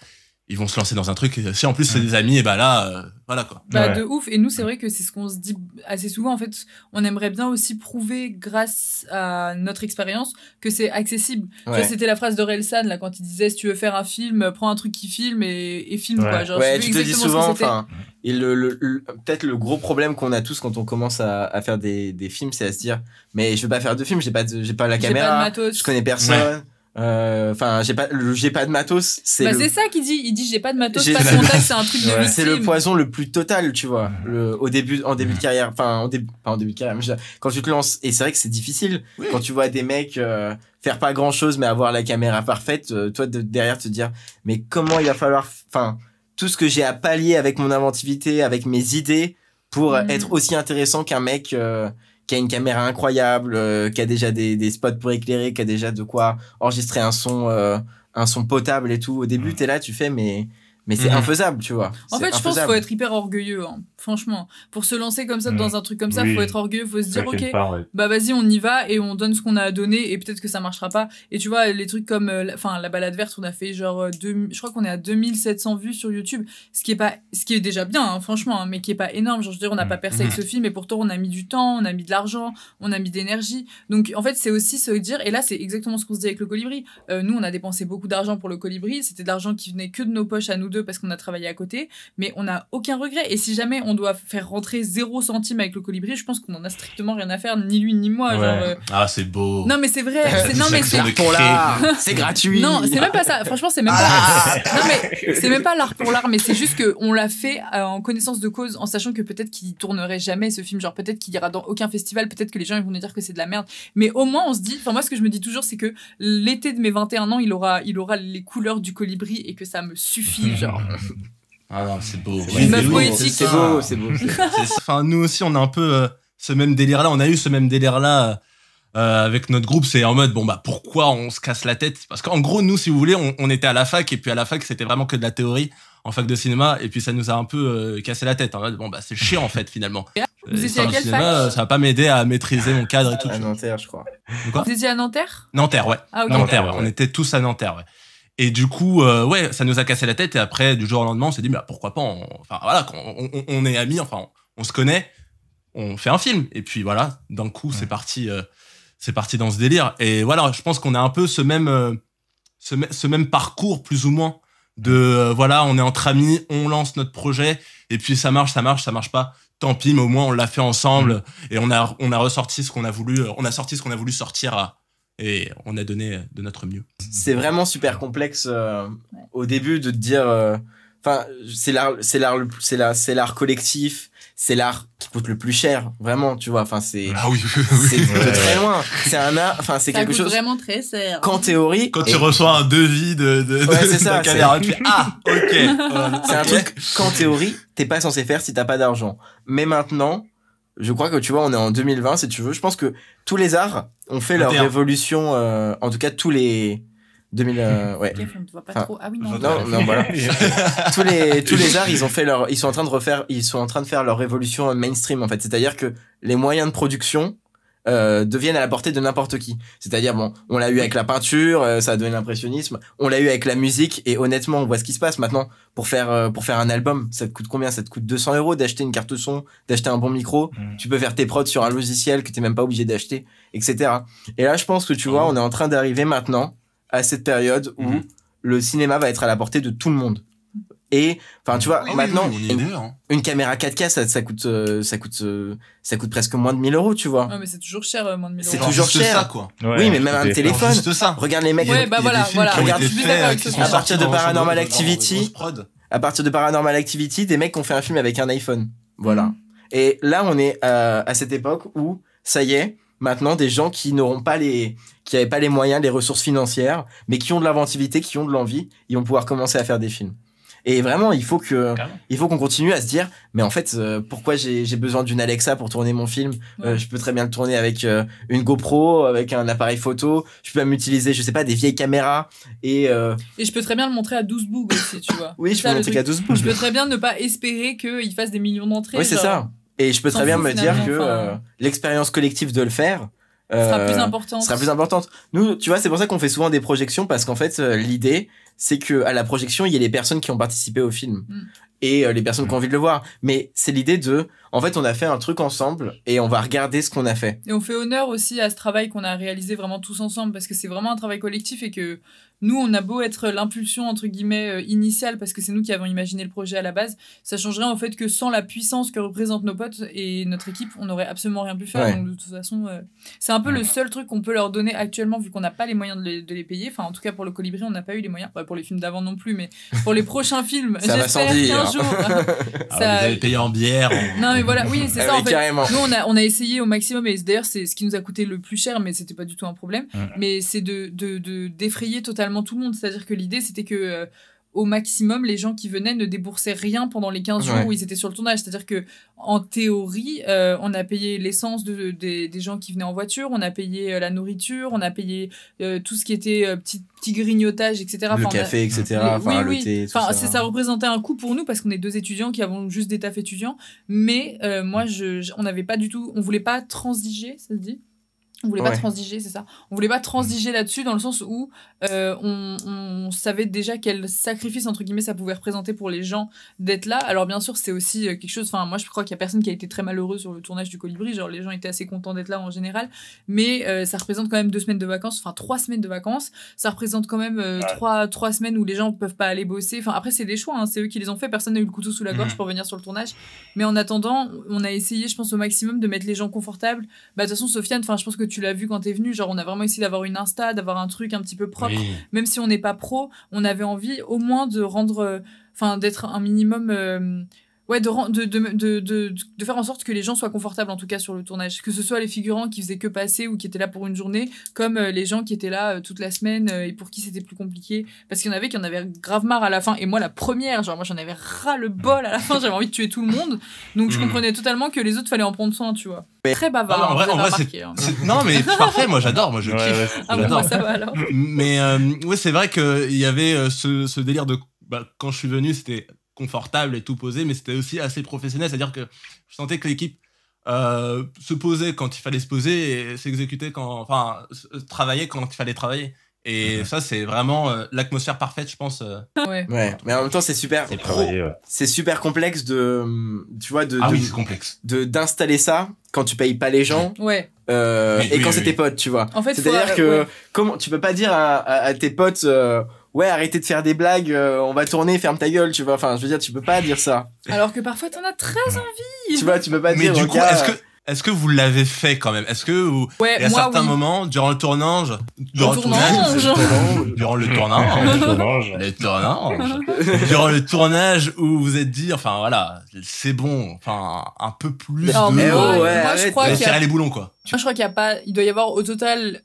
ils vont se lancer dans un truc. Et si en plus c'est des amis, et bah là, euh, voilà quoi. Bah, Ouais. de ouf. Et nous, c'est vrai que c'est ce qu'on se dit assez souvent. En fait, on aimerait bien aussi prouver, grâce à notre expérience, que c'est accessible. Ouais. C'était la phrase d'Orelsan, là, quand il disait si tu veux faire un film, prends un truc qui filme et, et filme, Ouais. quoi. Genre, ouais, tu te dis souvent, enfin, et le, le- le- peut-être le gros problème qu'on a tous quand on commence à, à faire des, des films, c'est à se dire, mais je veux pas faire de film, j'ai pas, de- j'ai pas la J'ai pas de caméra, matos. je connais personne, euh, enfin, j'ai pas, j'ai pas de matos, c'est Bah, le- c'est ça qu'il dit. Il dit j'ai pas de matos, pas de contact, c'est un truc de Ouais. c'est le poison le plus total, tu vois, le, au début, en début de carrière, enfin, en début, pas en début de carrière, mais je veux dire, quand tu te lances, et c'est vrai que c'est difficile, Oui. quand tu vois des mecs euh, faire pas grand chose, mais avoir la caméra parfaite, euh, toi, de, derrière te dire, mais comment il va falloir, enfin, tout ce que j'ai à pallier avec mon inventivité, avec mes idées, pour euh, Mhm. être aussi intéressant qu'un mec euh, qui a une caméra incroyable, euh, qui a déjà des, des spots pour éclairer, qui a déjà de quoi enregistrer un son, euh, un son potable et tout. Au début, Mhm. t'es là, tu fais, mais, mais c'est Mhm. infaisable, tu vois. En fait, je pense qu'il faut être hyper orgueilleux, hein. franchement. Pour se lancer comme ça Mm. dans un truc comme ça, Oui. faut être orgueilleux, faut se dire, ok, une part, ouais. bah vas-y, on y va et on donne ce qu'on a à donner et peut-être que ça marchera pas. Et tu vois, les trucs comme, euh, la- enfin, la balade verte, on a fait genre, euh, deux, je crois qu'on est à 2700 vues sur YouTube, ce qui est pas, ce qui est déjà bien, hein, franchement, hein, mais qui est pas énorme. Genre, je veux dire, on n'a pas percé avec ce film et pourtant on a mis du temps, on a mis de l'argent, on a mis d'énergie. Donc, en fait, c'est aussi se dire, et là, c'est exactement ce qu'on se dit avec le colibri. Euh, nous, on a dépensé beaucoup d'argent pour le colibri. C'était de l'argent qui venait que de nos poches à nous deux parce qu'on a travaillé à côté. Mais on n'a aucun regret. Et si jamais on doit faire rentrer zéro centime avec le colibri, je pense qu'on en a strictement rien à faire, ni lui ni moi. Ouais. Genre, euh, Ah, c'est beau. Non, mais c'est vrai. c'est- Non, mais c'est. Pour l'art, c'est gratuit. Non, c'est même pas ça. Franchement, c'est même pas. Non, mais c'est même pas l'art pour l'art, mais c'est juste que on l'a fait euh, en connaissance de cause, en sachant que peut-être qu'il tournerait jamais ce film. Genre, peut-être qu'il ira dans aucun festival, peut-être que les gens ils vont nous dire que c'est de la merde. Mais au moins, on se dit. Enfin, moi, ce que je me dis toujours, c'est que l'été de mes 21 ans, il aura, il aura les couleurs du colibri et que ça me suffit. Genre. Ah non, c'est beau. Meuf c'est beau, poétique. C'est beau, c'est beau. c'est- C'est- Enfin, nous aussi, on a un peu euh, ce même délire-là. On a eu ce même délire-là euh, avec notre groupe. C'est en mode, bon, bah, pourquoi on se casse la tête? Parce qu'en gros, nous, si vous voulez, on, on était à la fac, et puis à la fac, c'était vraiment que de la théorie en fac de cinéma, et puis ça nous a un peu euh, cassé la tête. En mode, bon, bah, c'est chiant, en fait, finalement. Vous Euh, étiez à quelle cinéma, fac Ça va pas m'aider à maîtriser mon cadre et tout. À Nanterre, je crois. Quoi? Vous étiez à Nanterre? Nanterre, ouais. Ah, ok. Nanterre, ouais. ouais. On était tous à Nanterre, ouais. Et du coup, euh, ouais, ça nous a cassé la tête. Et après, du jour au lendemain, on s'est dit, bah, pourquoi pas on... Enfin, voilà, on, on- on est amis, enfin, on, se connaît, on fait un film. Et puis voilà, d'un coup, c'est parti, euh, c'est parti dans ce délire. Et voilà, je pense qu'on a un peu ce même, euh, ce, me- ce même parcours, plus ou moins, de voilà, on est entre amis, on lance notre projet, et puis ça marche, ça marche, ça marche pas. Tant pis, mais au moins on l'a fait ensemble et on a on a ressorti ce qu'on a voulu, on a sorti ce qu'on a voulu sortir à- et on a donné de notre mieux. c'est vraiment super complexe euh, au début de te dire euh, enfin c'est l'art c'est l'art le plus- c'est la c'est l'art collectif c'est l'art qui coûte le plus cher vraiment tu vois enfin c'est Ah oui, c'est de Ouais. très loin c'est un art enfin c'est quelque coûte chose vraiment très cher. qu'en théorie Quand et tu reçois un devis de, de, Ouais, de- ça, de caméra, tu fais ah ok. C'est un truc qu'en théorie t'es pas censé faire si t'as pas d'argent mais maintenant je crois que tu vois on est en 2020 si tu veux je pense que tous les arts ont fait leur 21. révolution euh, en tout cas tous les 2000 euh, ouais on te voit pas Enfin, trop. Ah oui, non. non non voilà tous les tous les arts ils ont fait leur ils sont en train de refaire ils sont en train de faire leur révolution mainstream en fait c'est-à-dire que les moyens de production euh, deviennent à la portée de n'importe qui. C'est-à-dire bon on l'a eu avec la peinture euh, ça a donné l'impressionnisme on l'a eu avec la musique et honnêtement on voit ce qui se passe maintenant. Pour faire euh, pour faire un album ça te coûte combien? Ça te coûte 200 euros d'acheter une carte son d'acheter un bon micro. Mm. tu peux faire tes prods sur un logiciel que t'es même pas obligé d'acheter etc et là je pense que tu vois on est en train d'arriver maintenant à cette période où Mhm. le cinéma va être à la portée de tout le monde et enfin tu vois Oui, maintenant oui, une, hein. une caméra 4K ça, ça coûte euh, ça coûte euh, ça coûte presque moins de 1000 euros tu vois Ouais, mais c'est toujours cher, euh, moins de 1000 C'est euros. toujours Juste cher. ça quoi. Ouais, oui mais même un téléphone Juste ça. regarde les mecs Ouais, bah voilà, voilà. qui ont Regarde. À partir de Paranormal Activity. à partir de Paranormal Activity des mecs qui ont fait un film avec un iPhone voilà Mhm. et là on est euh, à cette époque où ça y est maintenant des gens qui n'auront pas les qui avaient pas les moyens les ressources financières mais qui ont de l'inventivité qui ont de l'envie ils vont pouvoir commencer à faire des films et vraiment il faut que Carrément. il faut qu'on continue à se dire mais en fait euh, pourquoi j'ai besoin d'une Alexa pour tourner mon film? Euh, je peux très bien le tourner avec euh, une GoPro avec un appareil photo je peux même utiliser je sais pas des vieilles caméras et euh, Et je peux très bien le montrer à 12 bougs aussi, tu vois. oui je ça, peux le montrer qu'à 12 pouces Je peux très bien ne pas espérer qu'il fasse des millions d'entrées. Oui, c'est ça. Et je peux très bien me dire que finalement, euh, enfin. l'expérience collective de le faire Sera euh, plus importante. sera plus importante. Nous, tu vois, c'est pour ça qu'on fait souvent des projections parce qu'en fait, euh, l'idée, c'est que à la projection, il y a les personnes qui ont participé au film. Mm. Et euh, les personnes qui ont envie de le voir. Mais c'est l'idée de, en fait, on a fait un truc ensemble et on va regarder ce qu'on a fait. Et on fait honneur aussi à ce travail qu'on a réalisé vraiment tous ensemble parce que c'est vraiment un travail collectif et que nous, on a beau être l'impulsion entre guillemets euh, initiale parce que c'est nous qui avons imaginé le projet à la base, ça changerait en fait que sans la puissance que représentent nos potes et notre équipe, on n'aurait absolument rien pu faire. Ouais. Donc de toute façon, euh, c'est un peu le seul truc qu'on peut leur donner actuellement vu qu'on n'a pas les moyens de les, de les payer. Enfin, en tout cas pour le Colibri, on n'a pas eu les moyens. Pour les films d'avant non plus, mais pour les prochains films, Ça va j'espère sans dire. qu'un jour. Ah, ça- vous avez payé en bière. Non mais voilà, oui c'est Ah ça oui, en fait. carrément. Nous, on a, on a essayé au maximum, et d'ailleurs, c'est ce qui nous a coûté le plus cher, mais c'était pas du tout un problème. Mais c'est de, de, de- d'effrayer tout le monde. C'est-à-dire que l'idée, c'était que. euh, au maximum, les gens qui venaient ne déboursaient rien pendant les 15 jours Ouais. où ils étaient sur le tournage. C'est-à-dire que, en théorie, euh, on a payé l'essence de, des- des gens qui venaient en voiture, on a payé euh, la nourriture, on a payé euh, tout ce qui était petit, petit grignotage, etc. Le Enfin, on a- café, etc. les- Enfin, oui, le thé, tout Enfin, ça. représentait un coût pour nous parce qu'on est deux étudiants qui avons juste des tafs étudiants. Mais moi, je, je- on n'avait pas du tout, on voulait pas transiger, ça se dit? On voulait pas transiger, c'est ça. On voulait pas transiger là-dessus dans le sens où euh, on, on savait déjà quel sacrifice entre guillemets ça pouvait représenter pour les gens d'être là. Alors bien sûr, c'est aussi euh, quelque chose. Enfin, moi, je crois qu'il y a personne qui a été très malheureux sur le tournage du Colibri. Genre, les gens étaient assez contents d'être là en général. Mais euh, ça représente quand même deux semaines de vacances, enfin trois semaines de vacances. Ça représente quand même euh, Ouais. trois, trois semaines où les gens peuvent pas aller bosser. Enfin, après, c'est des choix, hein, c'est eux qui les ont fait. Personne n'a eu le couteau sous la gorge Mhm. pour venir sur le tournage. Mais en attendant, on a essayé, je pense, au maximum de mettre les gens confortables. Bah, de toute façon, Sofiane, enfin, je pense que tu l'as vu quand t'es venu. Genre, on a vraiment essayé d'avoir une Insta, d'avoir un truc un petit peu propre. Oui. Même si on n'est pas pro, on avait envie au moins de rendre. euh, Enfin, d'être un minimum. Ouais, de, de, de, de, de, de faire en sorte que les gens soient confortables, en tout cas, sur le tournage. Que ce soit les figurants qui faisaient que passer ou qui étaient là pour une journée, comme euh, les gens qui étaient là euh, toute la semaine euh, et pour qui c'était plus compliqué. Parce qu'il y en avait qui en avaient grave marre à la fin. Et moi, la première, genre, moi, j'en avais ras le bol à la fin. J'avais envie de tuer tout le monde. Donc, je Mhm. comprenais totalement que les autres, fallait en prendre soin, tu vois. Mais- Très bavard. Ah, en vrai- en vrai, hein. Non, mais parfait. Moi, j'adore. Moi, je Ouais, kiffe. ouais, Ah bon, ça va alors. Mais euh, ouais, c'est vrai qu'il y avait euh, ce, ce délire de. Bah, quand je suis venu, c'était confortable et tout posé, mais c'était aussi assez professionnel. C'est-à-dire que je sentais que l'équipe euh, se posait quand il fallait se poser et s'exécuter quand. Enfin, travailler quand il fallait travailler. Et ça, c'est vraiment euh, l'atmosphère parfaite, je pense. euh. Ouais. Ouais, mais en même temps, c'est super. Travailler, ouais. C'est super complexe de, tu vois, de, Ah de- oui, c'est complexe. de- d'installer ça quand tu payes pas les gens Ouais. euh, Oui, et oui, quand oui, c'est tes potes, tu vois. En fait, C'est-à-dire que ouais. comment tu peux pas dire à, à- à tes potes euh, ouais arrêtez de faire des blagues, euh, on va tourner, ferme ta gueule, tu vois. Enfin, je veux dire, tu peux pas dire ça. Alors que parfois, t'en as très envie. tu vois, tu peux pas Mais dire du coup, gars, est-ce que. Est-ce que vous l'avez fait quand même? Est-ce que vous, Ouais, et à moi, certains oui. moments, durant le tournage, durant le tournage. tournage, durant le tournage, Tournage. le tournage, durant le tournage où vous êtes dit, enfin voilà, c'est bon, enfin un peu plus Non, de, mais Eh moi, ouais, moi, je crois y a tirer les boulons quoi. Moi, je crois qu'il y a pas. Il doit y avoir au total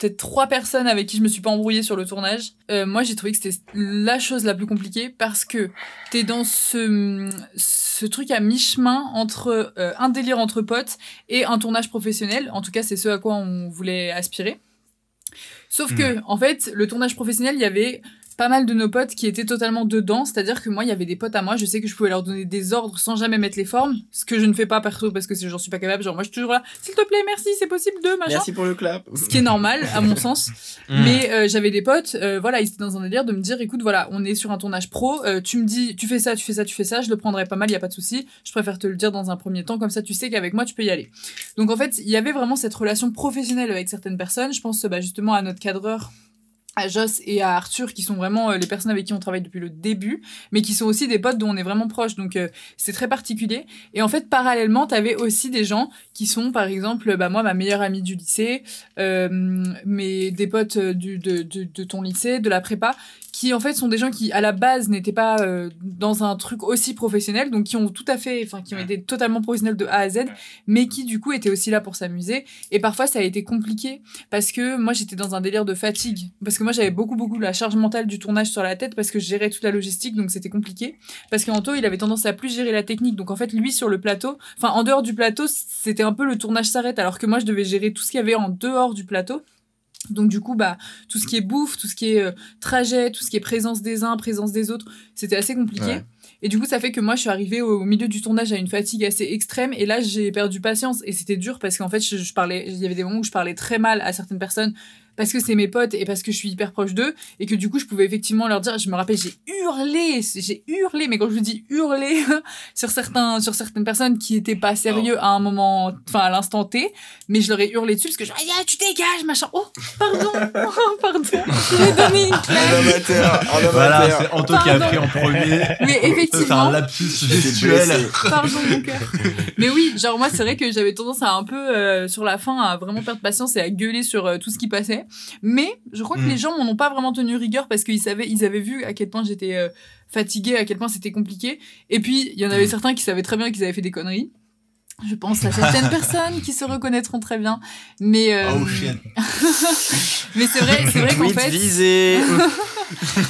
peut-être trois personnes avec qui je me suis pas embrouillée sur le tournage. Euh, moi, j'ai trouvé que c'était la chose la plus compliquée parce que t'es dans ce ce truc à mi-chemin entre euh, un délire entre potes et un tournage professionnel. En tout cas, c'est ce à quoi on voulait aspirer. Sauf que, en fait, le tournage professionnel, il y avait pas mal de nos potes qui étaient totalement dedans, c'est-à-dire que moi, il y avait des potes à moi, je sais que je pouvais leur donner des ordres sans jamais mettre les formes, ce que je ne fais pas perso parce que j'en suis pas capable, genre moi je suis toujours là, s'il te plaît, merci, c'est possible de, machin. merci pour le clap. Ce qui est normal, à mon sens. Mm. Mais euh, j'avais des potes, euh, voilà, ils étaient dans un délire de me dire, écoute, voilà, on est sur un tournage pro, euh, tu me dis, tu fais ça, tu fais ça, tu fais ça, je le prendrai pas mal, y a pas de souci. Je préfère te le dire dans un premier temps, comme ça tu sais qu'avec moi tu peux y aller. Donc en fait, il y avait vraiment cette relation professionnelle avec certaines personnes. Je pense bah, justement à notre cadreur à Joss et à Arthur qui sont vraiment euh, les personnes avec qui on travaille depuis le début mais qui sont aussi des potes dont on est vraiment proche donc euh, c'est très particulier. Et en fait parallèlement t'avais aussi des gens qui sont par exemple bah moi ma meilleure amie du lycée euh, mes des potes euh, du, de, de ton lycée de la prépa qui en fait sont des gens qui à la base n'étaient pas euh, dans un truc aussi professionnel donc qui ont tout à fait enfin qui ont été totalement professionnels de A à Z mais qui du coup étaient aussi là pour s'amuser. Et parfois ça a été compliqué parce que moi j'étais dans un délire de fatigue. Parce que moi j'avais beaucoup beaucoup la charge mentale du tournage sur la tête parce que je gérais toute la logistique donc c'était compliqué. Parce qu'Anto il avait tendance à plus gérer la technique. Donc en fait lui sur le plateau enfin en dehors du plateau c'était un peu le tournage s'arrête alors que moi je devais gérer tout ce qu'il y avait en dehors du plateau donc du coup bah tout ce qui est bouffe tout ce qui est euh, trajet tout ce qui est présence des uns présence des autres c'était assez compliqué. Et du coup, ça fait que moi, je suis arrivée au milieu du tournage à une fatigue assez extrême. Et là, j'ai perdu patience. Et c'était dur parce qu'en fait, je, je parlais, il y avait des moments où je parlais très mal à certaines personnes parce que c'est mes potes et parce que je suis hyper proche d'eux et que du coup je pouvais effectivement leur dire je me rappelle j'ai hurlé j'ai hurlé mais quand je vous dis hurlé sur certains sur certaines personnes qui étaient pas sérieux à un moment enfin à l'instant T mais je leur ai hurlé dessus parce que je ah, tu dégages machin oh pardon pardon j'ai donné une Un claque amateur, un Voilà, amateur. c'est Anto qui a Pardon. pris en premier. mais C'est un lapsus gestuel. Pardon mon cœur. Mais oui, genre moi c'est vrai que j'avais tendance à un peu euh, sur la fin à vraiment perdre patience et à gueuler sur euh, tout ce qui passait. Mais je crois que Mm. les gens m'en ont pas vraiment tenu rigueur parce qu'ils savaient, ils avaient vu à quel point j'étais euh, fatiguée, à quel point c'était compliqué. Et puis il y en avait certains qui savaient très bien qu'ils avaient fait des conneries. Je pense à certaines personnes qui se reconnaîtront très bien. Mais euh, Oh mais c'est vrai, c'est vrai qu'en fait. visé.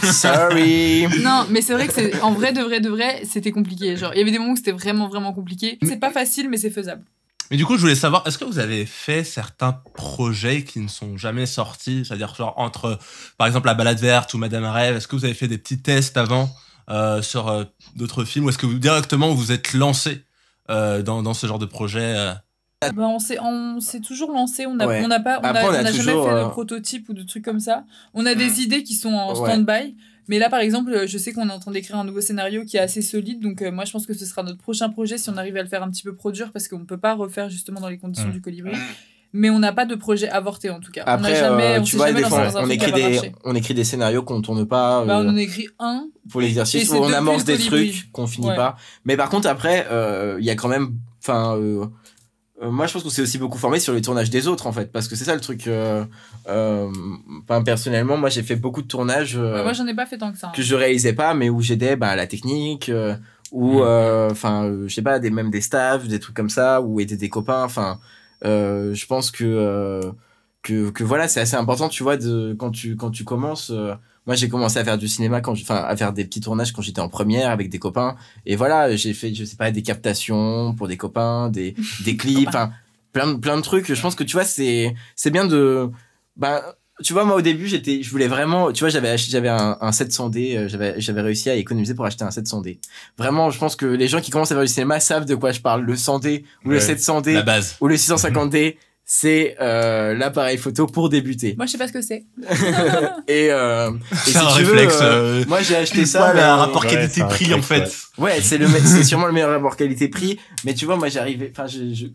Sorry. Non, mais c'est vrai que c'est en vrai de vrai de vrai, c'était compliqué. Genre, il y avait des moments où c'était vraiment vraiment compliqué. C'est pas facile, mais c'est faisable. Mais du coup, je voulais savoir, est-ce que vous avez fait certains projets qui ne sont jamais sortis? C'est-à-dire, genre, entre, par exemple, La Balade Verte ou Madame Rêve, est-ce que vous avez fait des petits tests avant euh, sur euh, d'autres films? Ou est-ce que vous directement vous êtes lancé? Euh, dans, dans ce genre de projet euh Bah, on s'est on s'est toujours lancé, on n'a Ouais. on n'a pas on Après, a, on a on a jamais toujours, fait euh, de prototype ou de trucs comme ça. On a des idées qui sont en Ouais. stand-by, mais là par exemple, je sais qu'on est en train d'écrire un nouveau scénario qui est assez solide, donc euh, moi je pense que ce sera notre prochain projet si on arrive à le faire un petit peu produire parce qu'on peut pas refaire justement dans les conditions Mm. du colibri. Mais on n'a pas de projet avorté en tout cas. on Après, n'a jamais, euh, on tu s'est vois, jamais des lancé fois, dans un on écrit des, marché. on écrit des scénarios qu'on tourne pas. Bah, on euh, en a écrit un. pour l'exercice où on amorce des trucs qu'on finit Ouais. pas. Mais par contre, après, euh, il y a quand même. Enfin, euh, euh, moi, je pense qu'on s'est aussi beaucoup formé sur les tournages des autres, en fait, parce que c'est ça le truc. Euh, euh, enfin, personnellement, moi, j'ai fait beaucoup de tournages euh, moi j'en ai pas fait tant que ça. hein. que je réalisais pas, mais où j'aidais bah, à la technique, euh, ou euh, enfin, euh, je sais pas, des même des staffs, des trucs comme ça, ou aider des copains. Enfin, euh, je pense que euh, que, que voilà, c'est assez important, tu vois, de quand tu quand tu commences. euh, moi, j'ai commencé à faire du cinéma quand, enfin, à faire des petits tournages quand j'étais en première avec des copains. Et voilà, j'ai fait, je sais pas, des captations pour des copains, des des clips, plein de plein de trucs. Je pense que tu vois, c'est c'est bien de, ben, tu vois, moi au début, j'étais, je voulais vraiment, tu vois, j'avais acheté, j'avais un, un 700D, euh, j'avais, j'avais réussi à économiser pour acheter un 700D. Vraiment, je pense que les gens qui commencent à faire du cinéma savent de quoi je parle. Le 100D ou le Ouais. 700D La base. ou le 650D, c'est euh, l'appareil photo pour débuter. Moi je sais pas ce que c'est. et euh, et C'est si un tu veux, réflexe. euh, euh, moi j'ai acheté ça. voilà, mais- un rapport ouais, qualité-prix en fait. réflexe, Ouais, c'est le, c'est sûrement le meilleur rapport qualité-prix. Mais tu vois, moi, j'arrivais, enfin, je, je,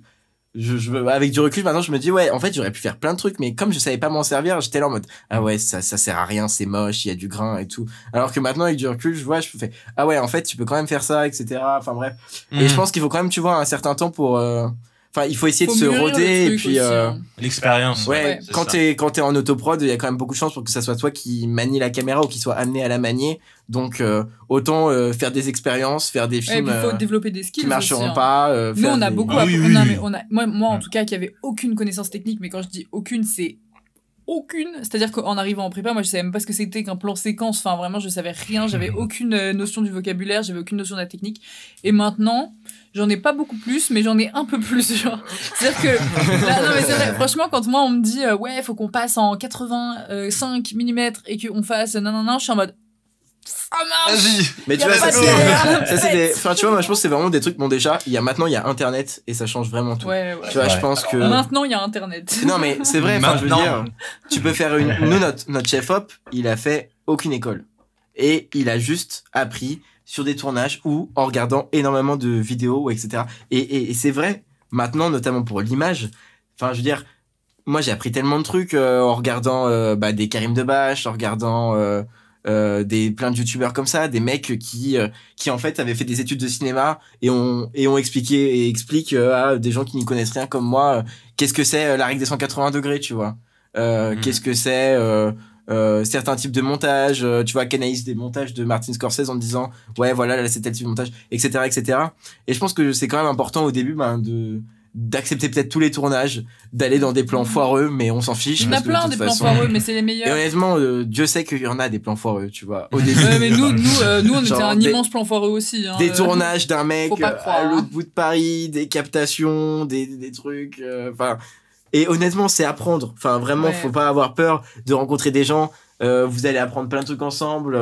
je, je- avec du recul, maintenant, je me dis, ouais, en fait, j'aurais pu faire plein de trucs, mais comme je savais pas m'en servir, j'étais là en mode, ah ouais, ça, ça sert à rien, c'est moche, il y a du grain et tout. Alors que maintenant, avec du recul, je vois, je fais, ah ouais, en fait, tu peux quand même faire ça, etc. Enfin, bref. Et Mhm. je pense qu'il faut quand même, tu vois, un certain temps pour, euh, enfin, il faut essayer Faut de se roder, et puis, aussi, euh, hein. L'expérience. Ouais, Ouais. quand t'es quand t'es en autoprod, il y a quand même beaucoup de chances pour que ça soit toi qui manie la caméra ou qui soit amené à la manier. Donc euh, autant euh, faire des expériences, faire des Ouais, films il faut euh, développer des skills qui marcheront aussi, hein. pas. euh, Nous, on a des- beaucoup Ah appris- oui, on oui, a- oui. mais on a- moi, moi, en tout cas, qui avait aucune connaissance technique, mais quand je dis aucune, c'est aucune. C'est-à-dire qu'en arrivant en prépa, moi, je savais même pas ce que c'était qu'un plan séquence. Enfin, vraiment, je savais rien. J'avais aucune euh, notion du vocabulaire. J'avais aucune notion de la technique. Et maintenant, j'en ai pas beaucoup plus, mais j'en ai un peu plus. Genre, c'est-à-dire que, Là, non, mais vrai. Franchement, quand moi, on me dit, euh, ouais, faut qu'on passe en 85 mm et qu'on fasse non, non, non, je suis en mode, ça marche. Vas-y. Mais tu vois, ça c'est, galère, ça, c'est des- faites. enfin tu vois, moi je pense que c'est vraiment des trucs. Bon déjà, il y a maintenant il y a Internet et ça change vraiment tout. Ouais, ouais. Tu vois, je Ouais. pense que. Maintenant, il y a Internet. Non mais c'est vrai. Enfin, je veux Maintenant. dire, tu peux faire une. Nous notre notre chef op, il a fait aucune école et il a juste appris sur des tournages ou en regardant énormément de vidéos, etc. Et, et, et c'est vrai. Maintenant, notamment pour l'image. Enfin, je veux dire, moi j'ai appris tellement de trucs euh, en regardant euh, bah, des Karim Debache, en regardant euh, euh, des plein de youtubeurs comme ça, des mecs qui euh, qui en fait avaient fait des études de cinéma et ont et ont expliqué et expliquent euh, à des gens qui n'y connaissent rien comme moi qu'est-ce que c'est la règle des 180 degrés, tu vois. Euh, Mhm. Qu'est-ce que c'est euh, euh, certains types de montage, euh, tu vois, qu'analyse des montages de Martin Scorsese en disant ouais voilà là c'est tel type de montage, etc etc. Et je pense que c'est quand même important au début ben, de d'accepter peut-être tous les tournages, d'aller dans des plans foireux, mais on s'en fiche. Il y en a de plein toute des plans façon- foireux, mais c'est les Et meilleurs. honnêtement, euh, Dieu sait qu'il y en a des plans foireux, tu vois. Au début, Ouais, mais nous, nous, euh, nous, on était un des- immense plan foireux aussi. Hein, des euh. tournages d'un mec euh, à l'autre bout de Paris, des captations, des, des trucs. Enfin, et honnêtement, c'est apprendre. Enfin, vraiment, Ouais. faut pas avoir peur de rencontrer des gens. Vous allez apprendre plein de trucs ensemble.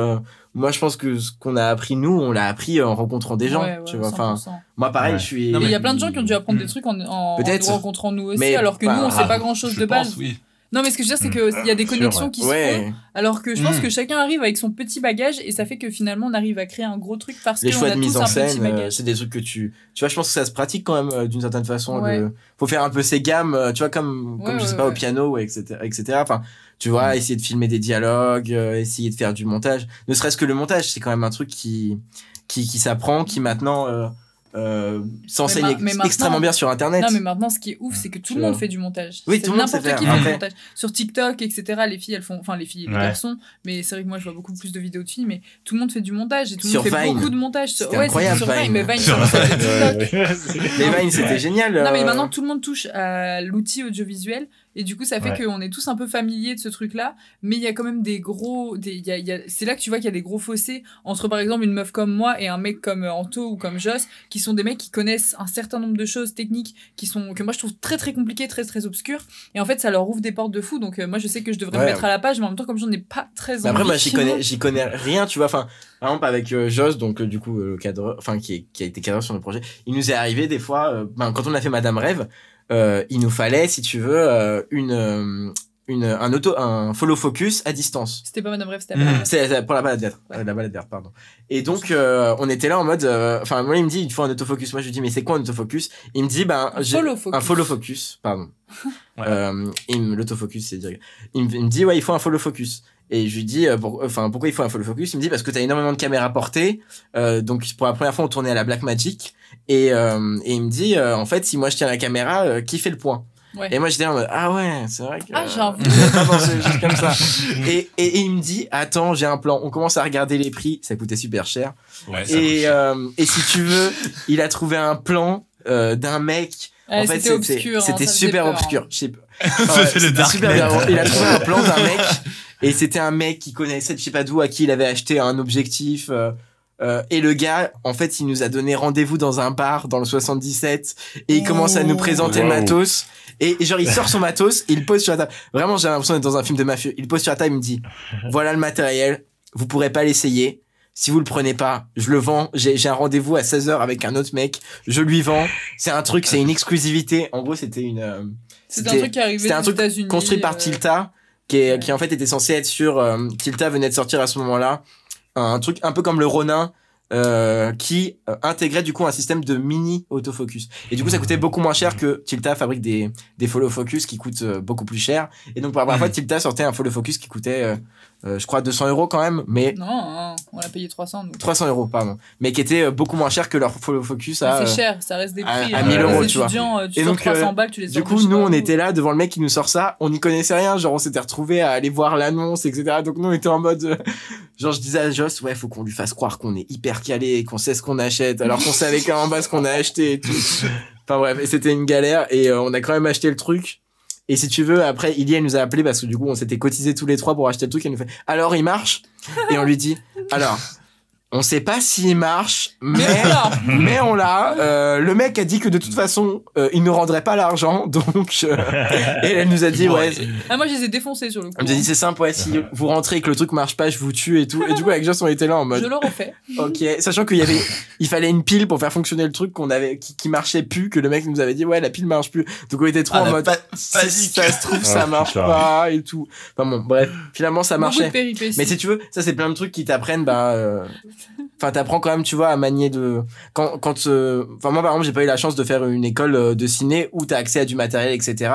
Moi, je pense que ce qu'on a appris nous, on l'a appris en rencontrant des gens. Ouais, ouais, tu vois. Enfin, 100%. moi, pareil, Ouais. je suis. Non, Mais il y a plein de gens qui ont dû apprendre Mm. des trucs en, en, nous rencontrant nous aussi, Mais alors que pas- nous, on sait pas grand chose je de pense, base. oui. Non, mais ce que je veux dire, c'est qu'il y a des Sûr, connexions ouais. qui se font, alors que je pense Mm. que chacun arrive avec son petit bagage et ça fait que finalement on arrive à créer un gros truc parce les qu'on choix a de mise en scène, euh, c'est des trucs que tu. Tu vois, je pense que ça se pratique quand même euh, d'une certaine façon. Le- Faut faire un peu ses gammes, euh, tu vois, comme, comme je sais pas, au piano, etc., etc. Enfin, tu vois, essayer de filmer des dialogues, euh, essayer de faire du montage. Ne serait-ce que le montage, c'est quand même un truc qui, qui, qui s'apprend, qui maintenant euh, euh, s'enseigne extrêmement bien sur Internet. Non, mais maintenant, ce qui est ouf, c'est que tout le monde fait du montage. Oui, tout le monde N'importe qui fait du montage. Sur TikTok, etc., les filles, elles font, enfin, les filles et les Ouais. garçons, mais c'est vrai que moi, je vois beaucoup plus de vidéos de filles, mais tout le monde fait du montage et tout le Sur monde fait Vine. beaucoup de montage. Sur... Ouais, incroyable, sur Vine, Vine. mais Vine, TikTok. Vines, c'était génial. Non, mais euh, maintenant, tout le monde touche à l'outil audiovisuel. Et du coup, ça fait Ouais. qu'on est tous un peu familiers de ce truc-là. Mais il y a quand même des gros. Des, il y a, il y a- c'est là que tu vois qu'il y a des gros fossés entre, par exemple, une meuf comme moi et un mec comme euh, Anto ou comme Joss, qui sont des mecs qui connaissent un certain nombre de choses techniques qui sont, que moi je trouve très très compliquées, très très obscures. Et en fait, ça leur ouvre des portes de fou. Donc, euh, moi, je sais que je devrais me mettre à la page, mais en même temps, comme j'en ai pas très envie. après, moi, j'y connais, j'y connais rien, tu vois. Enfin, par exemple, avec euh, Joss, donc, euh, du coup, le cadreur, enfin, qui, est- qui a été cadreur sur le projet, il nous est arrivé des fois, ben, quand on a fait Madame Rêve, euh, il nous fallait, si tu veux, euh, une, euh, une, un auto, un follow focus à distance. C'était pas Madame Rêve, c'était Mm. Rêve. C'est pour la balade verte, Ouais. la balade verte, pardon. Et donc, euh, on était là en mode, euh, enfin, moi, il me dit, il faut un autofocus. Moi, je lui dis, mais c'est quoi un autofocus? Il me dit, ben, Un follow focus. un follow focus, pardon. Ouais. Euh, l'autofocus, c'est dire. Il me, il me dit, ouais, il faut un follow focus. Et je lui dis, euh, pour- enfin, pourquoi il faut un follow focus? Il me dit, parce que t'as énormément de caméras portées. Euh, donc, pour la première fois, on tournait à la Blackmagic. Et, euh, et il me dit, euh, en fait, si moi je tiens la caméra, euh, qui fait le point? Ouais. Et moi, j'étais en mode, ah ouais, c'est vrai que. Ah, j'avais pas pensé juste comme ça. Et, et, et il me dit, attends, j'ai un plan. On commence à regarder les prix. Ça coûtait super cher. Ouais, ça Et, euh, et si tu veux, il a trouvé un plan euh, d'un mec. Ouais, en fait, c'était obscur. hein, super peur, hein. obscur. Je sais pas. C'était super bien. Il a trouvé un plan d'un mec et c'était un mec qui connaissait, je sais pas d'où, à qui il avait acheté un objectif. euh, euh, et le gars, en fait, il nous a donné rendez-vous dans un bar dans le 77 et il commence à nous présenter le matos. Et, et genre, il sort son matos et il pose sur la table. Vraiment, j'ai l'impression d'être dans un film de mafieux. Il pose sur la table, il me dit, voilà le matériel, vous pourrez pas l'essayer. Si vous le prenez pas, je le vends. J'ai j'ai un rendez-vous à 16h avec un autre mec. Je lui vends. C'est un truc, c'est une exclusivité. En gros, c'était une. euh, C'était un truc qui arrivait c'était un truc États-Unis. construit par euh, Tilta, qui, est, qui en fait était censé être sur. euh, Tilta venait de sortir à ce moment-là. Un truc un peu comme le Ronin. euh, qui euh, intégrait du coup un système de mini autofocus et du coup ça coûtait beaucoup moins cher que Tilta fabrique des des follow focus qui coûtent euh, beaucoup plus cher et donc pour la première fois Tilta sortait un follow focus qui coûtait euh, je crois 200 euros quand même mais Non, hein, on l'a payé 300 nous. 300 euros pardon mais qui était euh, beaucoup moins cher que leur focus à c'est euh, cher, ça reste des prix. à hein. 1000 Les euros, tu vois. étudiants, Tu Et donc, 300 balles, tu les Du coup, nous, on était là devant le mec qui nous sort ça. On n'y connaissait rien. Genre, on s'était retrouvés à aller voir l'annonce, etc. Donc, nous, on était en mode, genre, je disais à Joss, ouais, faut qu'on lui fasse croire qu'on est hyper calé et qu'on sait ce qu'on achète, alors qu'on savait quand en bas ce qu'on a acheté et tout. Enfin, bref, et c'était une galère et euh, on a quand même acheté le truc. Et si tu veux, après, Ilia nous a appelé parce que du coup, on s'était cotisés tous les trois pour acheter le truc. Elle nous fait, alors, il marche? Et on lui dit, alors, on sait pas s'il marche, mais, Mais on l'a. Euh, le mec a dit que de toute façon, euh, il ne rendrait pas l'argent, donc. euh, et elle nous a dit, ouais. Ah, moi, je les ai défoncés sur le coup. Elle nous a dit, c'est simple, ouais, si vous rentrez et que le truc marche pas, je vous tue et tout. Et du coup, avec Joss, on était là en Je mode, l'aurais fait. ok. Sachant qu'il y avait, il fallait une pile pour faire fonctionner le truc qu'on avait, qui, qui marchait plus, que le mec nous avait dit, ouais, la pile marche plus. Donc on était trop Ah, en mode, si ça se trouve, ça Ah, marche pas et tout. Enfin bon, bref. Finalement, ça marchait. Mais si tu veux, ça c'est plein de trucs qui t'apprennent, bah, euh, enfin t'apprends quand même, tu vois, à manier de, quand, quand, euh, enfin moi par exemple, j'ai pas eu la chance de faire une école euh, de ciné où t'as accès à du matériel, etc.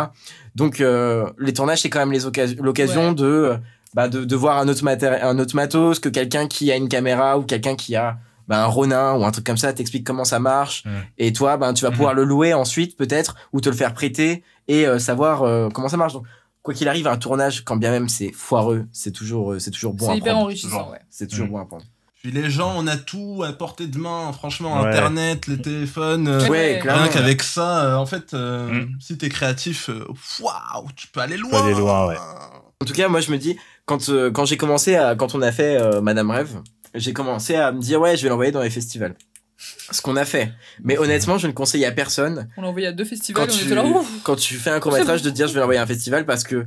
Donc euh, les tournages c'est quand même les occasions, l'occasion Ouais. de, bah, de, de voir un autre matériel, un autre matos que quelqu'un qui a une caméra ou quelqu'un qui a bah, un Ronin ou un truc comme ça t'explique comment ça marche et toi ben tu vas Mhm. pouvoir le louer ensuite peut-être ou te le faire prêter et euh, savoir euh, comment ça marche donc quoi qu'il arrive un tournage quand bien même c'est foireux c'est toujours euh, c'est toujours bon C'est à hyper prendre. enrichissant, ouais. c'est toujours bon à prendre Puis les gens, on a tout à portée de main. Franchement, Ouais. Internet, les téléphones. euh, Ouais, Rien qu'avec ça, euh, en fait, euh, Mm. si t'es créatif, waouh, tu peux aller loin. peux aller loin, ouais. en tout cas moi je me dis quand euh, quand j'ai commencé à quand on a fait euh, Madame Rêve j'ai commencé à me dire ouais je vais l'envoyer dans les festivals ce qu'on a fait mais honnêtement je ne conseille à personne On l'a envoyé à deux festivals, quand on tu, était là. quand tu fais un court métrage de dire je vais l'envoyer à un festival parce que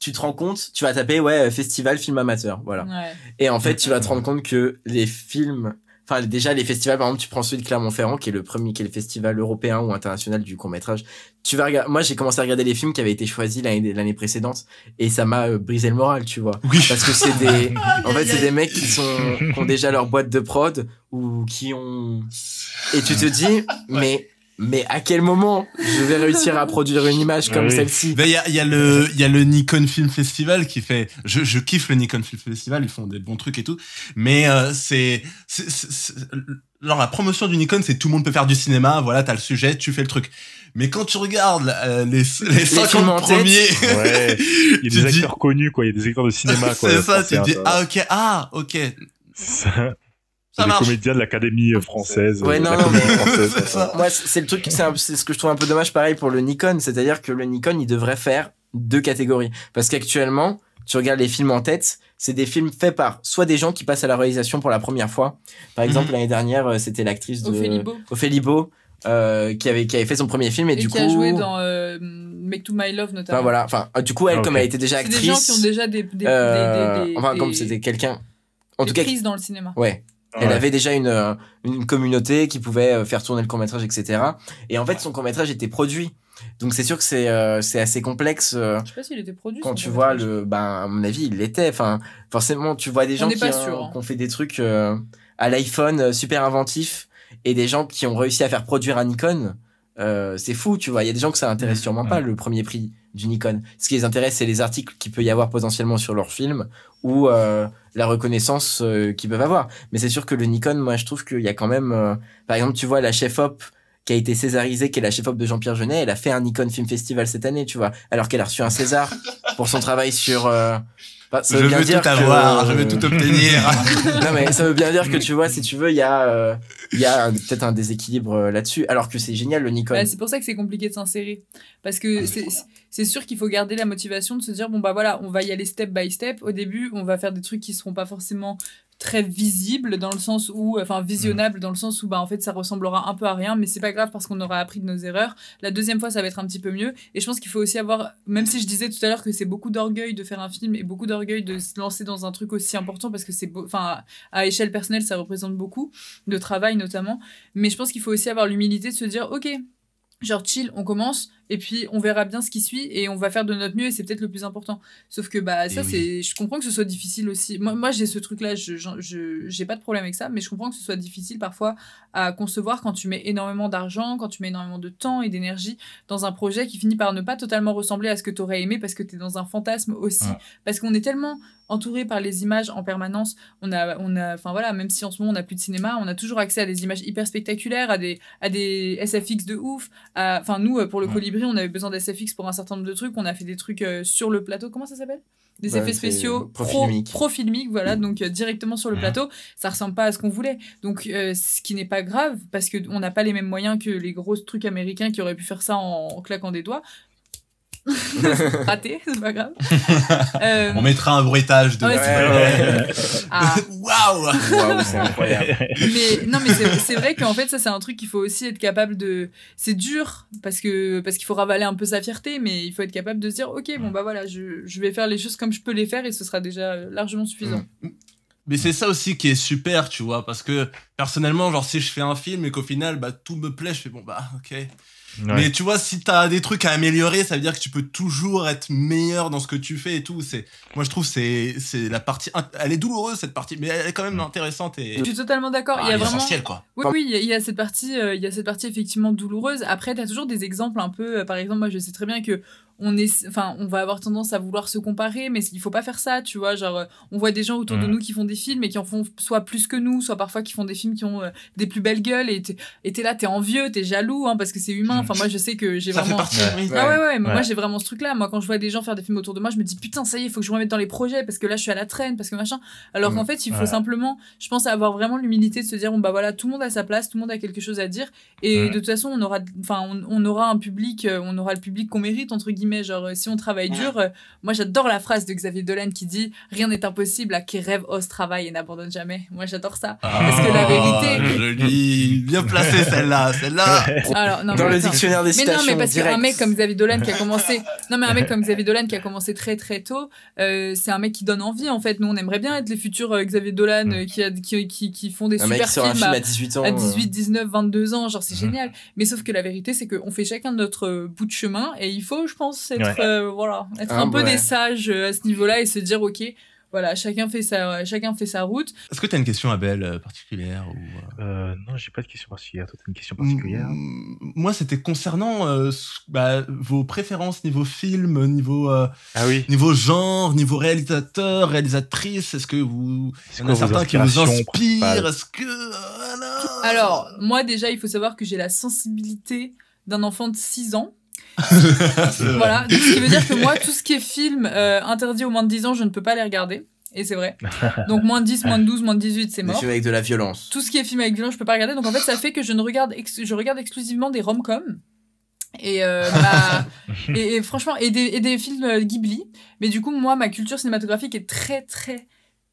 tu te rends compte, tu vas taper ouais festival film amateur, voilà. Ouais. Et en fait, tu vas te rendre compte que les films Enfin, déjà, les festivals, par exemple, tu prends celui de Clermont-Ferrand, qui est le premier, qui est le festival européen ou international du court-métrage. Tu vas regarder, moi, j'ai commencé à regarder les films qui avaient été choisis l'année, l'année précédente, et ça m'a euh, brisé le moral, tu vois. Oui. Parce que c'est des, en fait, c'est des mecs qui sont, qui ont déjà leur boîte de prod, ou qui ont, et tu te dis, mais, mais à quel moment je vais réussir à produire une image comme Oui. celle-ci? Ben, il y a, il y a le, il y a le Nikon Film Festival qui fait, je, je kiffe le Nikon Film Festival, ils font des bons trucs et tout, mais euh, c'est, c'est, c'est- c'est- genre la promotion du Nikon, c'est tout le monde peut faire du cinéma, voilà, t'as le sujet, tu fais le truc. Mais quand tu regardes euh, les, les 50 films en tête. premiers, Ouais. Il y a des dis- acteurs connus, quoi. Il y a des acteurs de cinéma, quoi. c'est ça, tu te dis, ah ok, ah ok, ça. marche. comédiens de l'Académie française. Ouais, euh, non, non, mais- française, C'est ça. Moi, c'est c'est le truc, c'est c'est ce que je trouve un peu dommage pareil pour le Nikon, c'est-à-dire que le Nikon, il devrait faire deux catégories. Parce qu'actuellement, tu regardes les films en tête, c'est des films faits par soit des gens qui passent à la réalisation pour la première fois. Par exemple, Mhm. l'année dernière, euh, c'était l'actrice de Ophélie Beau. Ophélie Beau, euh, qui avait qui avait fait son premier film et, Et, du qui coup a joué dans euh, Make to My Love notamment. Enfin voilà, enfin du coup elle Ah, comme elle était déjà C'est actrice des gens qui ont déjà des, des, euh, des, des, enfin comme c'était quelqu'un en tout cas prises dans le cinéma. ouais Elle avait déjà une, euh, une communauté qui pouvait euh, faire tourner le court-métrage, etc. Et en fait, son court-métrage était produit. Donc c'est sûr que c'est euh, c'est assez complexe euh, Je sais pas s'il était produit. quand tu vois le... Ben, à mon avis, il l'était. Enfin, forcément, tu vois des gens qui, pas ont, sûr, hein. qui ont fait des trucs euh, à l'iPhone super inventifs et des gens qui ont réussi à faire produire un Nikon. Euh, c'est fou, tu vois. Il y a des gens que ça intéresse sûrement pas, le premier prix du Nikon. Ce qui les intéresse, c'est les articles qu'il peut y avoir potentiellement sur leur film ou euh, la reconnaissance euh, qu'ils peuvent avoir. Mais c'est sûr que le Nikon, moi, je trouve qu'il y a quand même... euh, par exemple, tu vois, la chef-op qui a été césarisée, qui est la chef-op de Jean-Pierre Jeunet, elle a fait un Nikon Film Festival cette année, tu vois. Alors qu'elle a reçu un César pour son travail sur... enfin, ça Je veut bien veux dire tout que- avoir, je veux tout obtenir. non mais ça veut bien dire que tu vois si tu veux il y a euh, il y a un- peut-être un déséquilibre euh, là-dessus alors que c'est génial le Nikon Bah, c'est pour ça que c'est compliqué de s'insérer. Parce que c'est c'est sûr qu'il faut garder la motivation de se dire bon, bah voilà, on va y aller step by step. Au début, on va faire des trucs qui seront pas forcément très visibles dans le sens où enfin visionnables dans le sens où bah en fait ça ressemblera un peu à rien mais c'est pas grave parce qu'on aura appris de nos erreurs. La deuxième fois ça va être un petit peu mieux. Et je pense qu'il faut aussi avoir même si je disais tout à l'heure que c'est beaucoup d'orgueil de faire un film et beaucoup d'orgueil de se lancer dans un truc aussi important parce que c'est enfin à échelle personnelle ça représente beaucoup de travail notamment. Mais je pense qu'il faut aussi avoir l'humilité de se dire ok genre chill on commence et puis on verra bien ce qui suit et on va faire de notre mieux et c'est peut-être le plus important sauf que bah ça oui. c'est je comprends que ce soit difficile aussi moi, moi j'ai ce truc là je j'ai pas de problème avec ça mais je comprends que ce soit difficile parfois à concevoir quand tu mets énormément d'argent quand tu mets énormément de temps et d'énergie dans un projet qui finit par ne pas totalement ressembler à ce que tu aurais aimé parce que tu es dans un fantasme aussi Ouais. parce qu'on est tellement entouré par les images en permanence on a on a enfin voilà même si en ce moment on n'a plus de cinéma on a toujours accès à des images hyper spectaculaires à des à des SFX de ouf enfin nous pour le Ouais. colibri on avait besoin d'SFX pour un certain nombre de trucs on a fait des trucs euh, sur le plateau. Comment ça s'appelle? Des Bah, effets spéciaux pro profilmiques. profilmiques voilà donc euh, directement sur le Mhm. plateau. Ça ressemble pas à ce qu'on voulait. Donc euh, ce qui n'est pas grave parce que on n'a pas les mêmes moyens que les gros trucs américains qui auraient pu faire ça en, en claquant des doigts raté c'est pas grave. Euh, On mettra un bruitage de. Ouais, Ouais, ah. Waouh. Waouh, c'est incroyable. Mais non mais c'est vrai qu'en fait ça c'est un truc qu'il faut aussi être capable de c'est dur parce que parce qu'il faut ravaler un peu sa fierté mais il faut être capable de se dire ok bon bah voilà je, je vais faire les choses comme je peux les faire et ce sera déjà largement suffisant. Mais c'est ça aussi qui est super, tu vois, parce que personnellement, genre si je fais un film et qu'au final, bah tout me plaît, je fais bon bah ok. Ouais. Mais tu vois, si t'as des trucs à améliorer, ça veut dire que tu peux toujours être meilleur dans ce que tu fais et tout. C'est, moi je trouve c'est c'est la partie, elle est douloureuse cette partie, mais elle est quand même intéressante et je suis totalement d'accord Ah, il y a vraiment essentielle quoi. Oui, oui, il y a- il y, a cette partie, euh, il y a cette partie effectivement douloureuse. Après, tu as toujours des exemples un peu. euh, par exemple, moi, je sais très bien que on est, enfin, on va avoir tendance à vouloir se comparer, mais il faut pas faire ça, tu vois. Genre, euh, on voit des gens autour de Mhm. nous qui font des films et qui en font soit plus que nous, soit parfois qui font des films qui ont euh, des plus belles gueules et t'es là, t'es envieux, t'es jaloux, hein, parce que c'est humain. Enfin, moi, je sais que j'ai Ça fait vraiment. partie. Ouais. Ah ouais, ouais, mais Ouais. moi j'ai vraiment ce truc-là. Moi, quand je vois des gens faire des films autour de moi, je me dis putain, ça y est, il faut que je me remette dans les projets parce que là, je suis à la traîne, parce que machin. Alors Mm. qu'en fait, il faut Ouais. simplement, je pense, avoir vraiment l'humilité de se dire bon, bah voilà, tout le monde a sa place, tout le monde a quelque chose à dire. Et Ouais. de toute façon, on aura, enfin, on, on aura un public, euh, on aura le public qu'on mérite, entre guillemets. Genre, euh, si on travaille dur, euh, moi j'adore la phrase de Xavier Dolan qui dit rien n'est impossible à qui rêve, ose, travaille et n'abandonne jamais. Moi j'adore ça. Parce que la vérité- Joli, bien placée celle-là, celle-là. Alors, non, Dans mais le attends. dictionnaire des Mais non, citations mais parce qu'un mec comme Xavier Dolan qui a commencé, non mais un mec comme Xavier Dolan qui a commencé très très tôt, euh, c'est un mec qui donne envie en fait. Nous on aimerait bien être les futurs euh, Xavier Dolan euh, qui, a, qui, qui, qui font des un mec super qui sort un films film à, à 18 ans. à euh, 18, 19, 22 ans, genre c'est génial. Mais sauf que la vérité c'est qu'on fait chacun notre bout de chemin et il faut, je pense, être Ouais. euh, voilà, être Ah, un peu ouais. des sages euh, à ce niveau-là et se dire ok. Voilà, chacun fait sa, chacun fait sa route. Est-ce que t'as une question, Abel, euh, particulière ou, euh, non, j'ai pas de question particulière. Toi, t'as une question particulière? Mm, Moi, c'était concernant euh, bah, vos préférences niveau film, niveau euh, Ah oui. niveau genre, niveau réalisateur, réalisatrice. Est-ce que vous, C'est il y en a certains qui vous inspirent? principales? Est-ce que voilà? Alors, moi déjà, il faut savoir que j'ai la sensibilité d'un enfant de 6 ans. voilà, donc, ce qui veut dire que moi, tout ce qui est film euh, interdit aux moins de 10 ans, je ne peux pas les regarder. Et c'est vrai. Donc moins de 10, moins de 12, moins de 18, c'est Des mort. films avec de la violence. Tout ce qui est film avec violence, je peux pas regarder. Donc en fait, ça fait que je ne regarde, ex- je regarde exclusivement des rom-coms. Et, euh, et, et franchement, et des, et des films euh, Ghibli. Mais du coup, moi, ma culture cinématographique est très, très,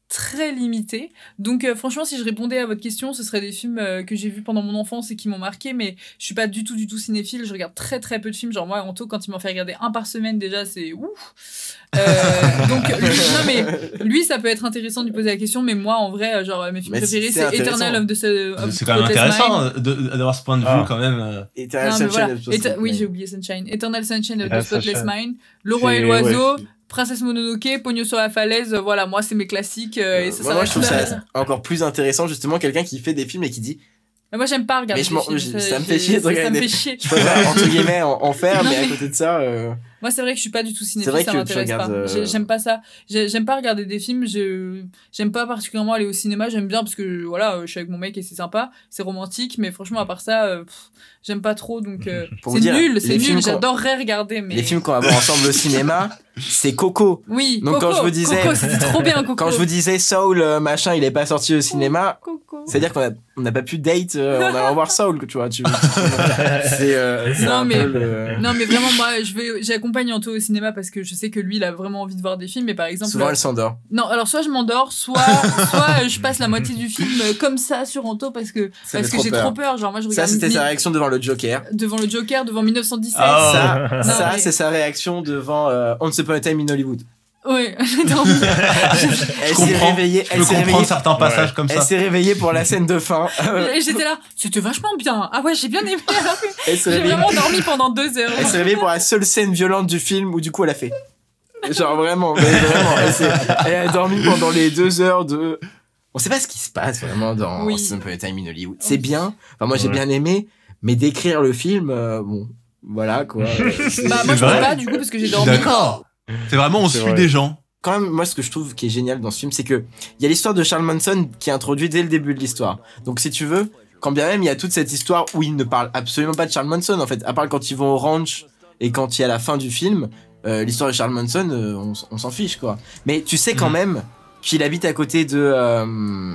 très limitée. Donc, euh, franchement, si je répondais à votre question, ce serait des films euh, que j'ai vus pendant mon enfance et qui m'ont marqué. Mais je suis pas du tout, du tout cinéphile. Je regarde très, très peu de films. Genre, moi, Anto, quand il m'en fait regarder un par semaine, déjà, c'est ouf. Euh, donc, lui, non, mais lui, ça peut être intéressant de lui poser la question. Mais moi, en vrai, genre, mes films Mais préférés, c'est. Eternal of the C'est quand même intéressant d'avoir ce point de vue Ah. quand même. Eternal Non, mais Sunshine voilà. of the Spotless Eta- oui, j'ai oublié Sunshine. Eternal Sunshine of the Spotless. Mind. Le roi et l'oiseau. ouais, Princesse Mononoke, Pogno sur la falaise, euh, voilà, moi c'est mes classiques euh, et ça moi, moi, je trouve ça encore plus intéressant, justement, quelqu'un qui fait des films et qui dit Mais moi j'aime pas regarder Mais je des films, ça me fait chier de regarder Ça me fait chier. je préfère, entre guillemets, en, en faire, Non, mais à côté de ça. euh, Moi c'est vrai que je suis pas du tout cinéphile, vrai ça m'intéresse pas. euh, J'ai- J'aime pas ça. J'ai- J'aime pas regarder des films, j'aime pas particulièrement aller au cinéma, j'aime bien parce que voilà, je suis avec mon mec et c'est sympa, c'est romantique, mais franchement à part ça, j'aime pas trop donc c'est nul, c'est nul, j'adorerais regarder mais Les films qu'on va voir ensemble au cinéma, c'est Coco. Oui, Donc, quand Coco, je vous disais- Coco, c'était trop bien Coco. Quand je vous disais Soul, euh, machin, il est pas sorti au cinéma, Coco. c'est-à-dire qu'on a, on n'a pas pu date euh, en allant voir Soul, tu vois. Tu, c'est euh, Non, mais- le- Non, mais vraiment, moi, je vais, j'accompagne Anto au cinéma parce que je sais que lui, il a vraiment envie de voir des films. Mais par exemple, Souvent, elle s'endort. non, alors soit je m'endors, soit, soit je passe la moitié du film comme ça sur Anto parce que, Ça parce que j'ai trop peur. Genre, moi, je Ça, regarde c'était mi- sa réaction devant le Joker. devant le Joker, devant 1917. Ah. Ça, ça mais- c'est sa réaction devant euh, Once Upon a Time in Hollywood. Dormi. Elle s'est réveillée, Je elle peux s'est comprendre réveillée, certains passages comme elle ça. s'est réveillée pour la scène de fin. Et j'étais là, c'était vachement bien. Ah ouais, j'ai bien aimé. elle J'ai vraiment dormi pendant deux heures. elle s'est réveillée pour la seule scène violente du film où du coup elle a fait. Genre vraiment, mais vraiment, elle, elle a dormi pendant les deux heures de. On sait pas ce qui se passe vraiment dans Oui. Once Upon a Time in Hollywood. C'est bien. Enfin moi j'ai Ouais. bien aimé, mais décrire le film, euh, bon, voilà quoi. Bah, moi, je peux pas, du coup, parce que j'ai dormi. D'accord. C'est vraiment, on suit vrai. des gens. quand même, moi, ce que je trouve qui est génial dans ce film, c'est que il y a l'histoire de Charles Manson qui est introduite dès le début de l'histoire. Donc, si tu veux, quand bien même il y a toute cette histoire où il ne parle absolument pas de Charles Manson, en fait, à part quand ils vont au ranch et quand il y a la fin du film, euh, l'histoire de Charles Manson, euh, on, s'en fiche, quoi. Mais tu sais quand Mhm. même qu'il habite à côté de. Euh,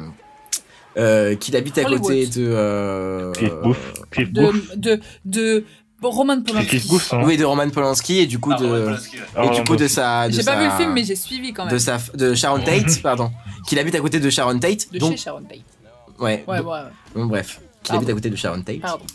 euh, qu'il habite à Hollywood. côté de. Euh, Cliff Booth. Cliff Booth. De, de, de, Roman Polanski. Hein. oui, de Roman Polanski et du coup de. Ah, et du coup de sa. J'ai pas sa- vu le film, mais j'ai suivi quand même. de sa de Sharon Tate pardon qu'il habite à côté de Sharon Tate De donc chez Sharon Tate. ouais, Ouais, donc- ouais, ouais. bon, bref qu'il habite à côté de Sharon Tate Pardon.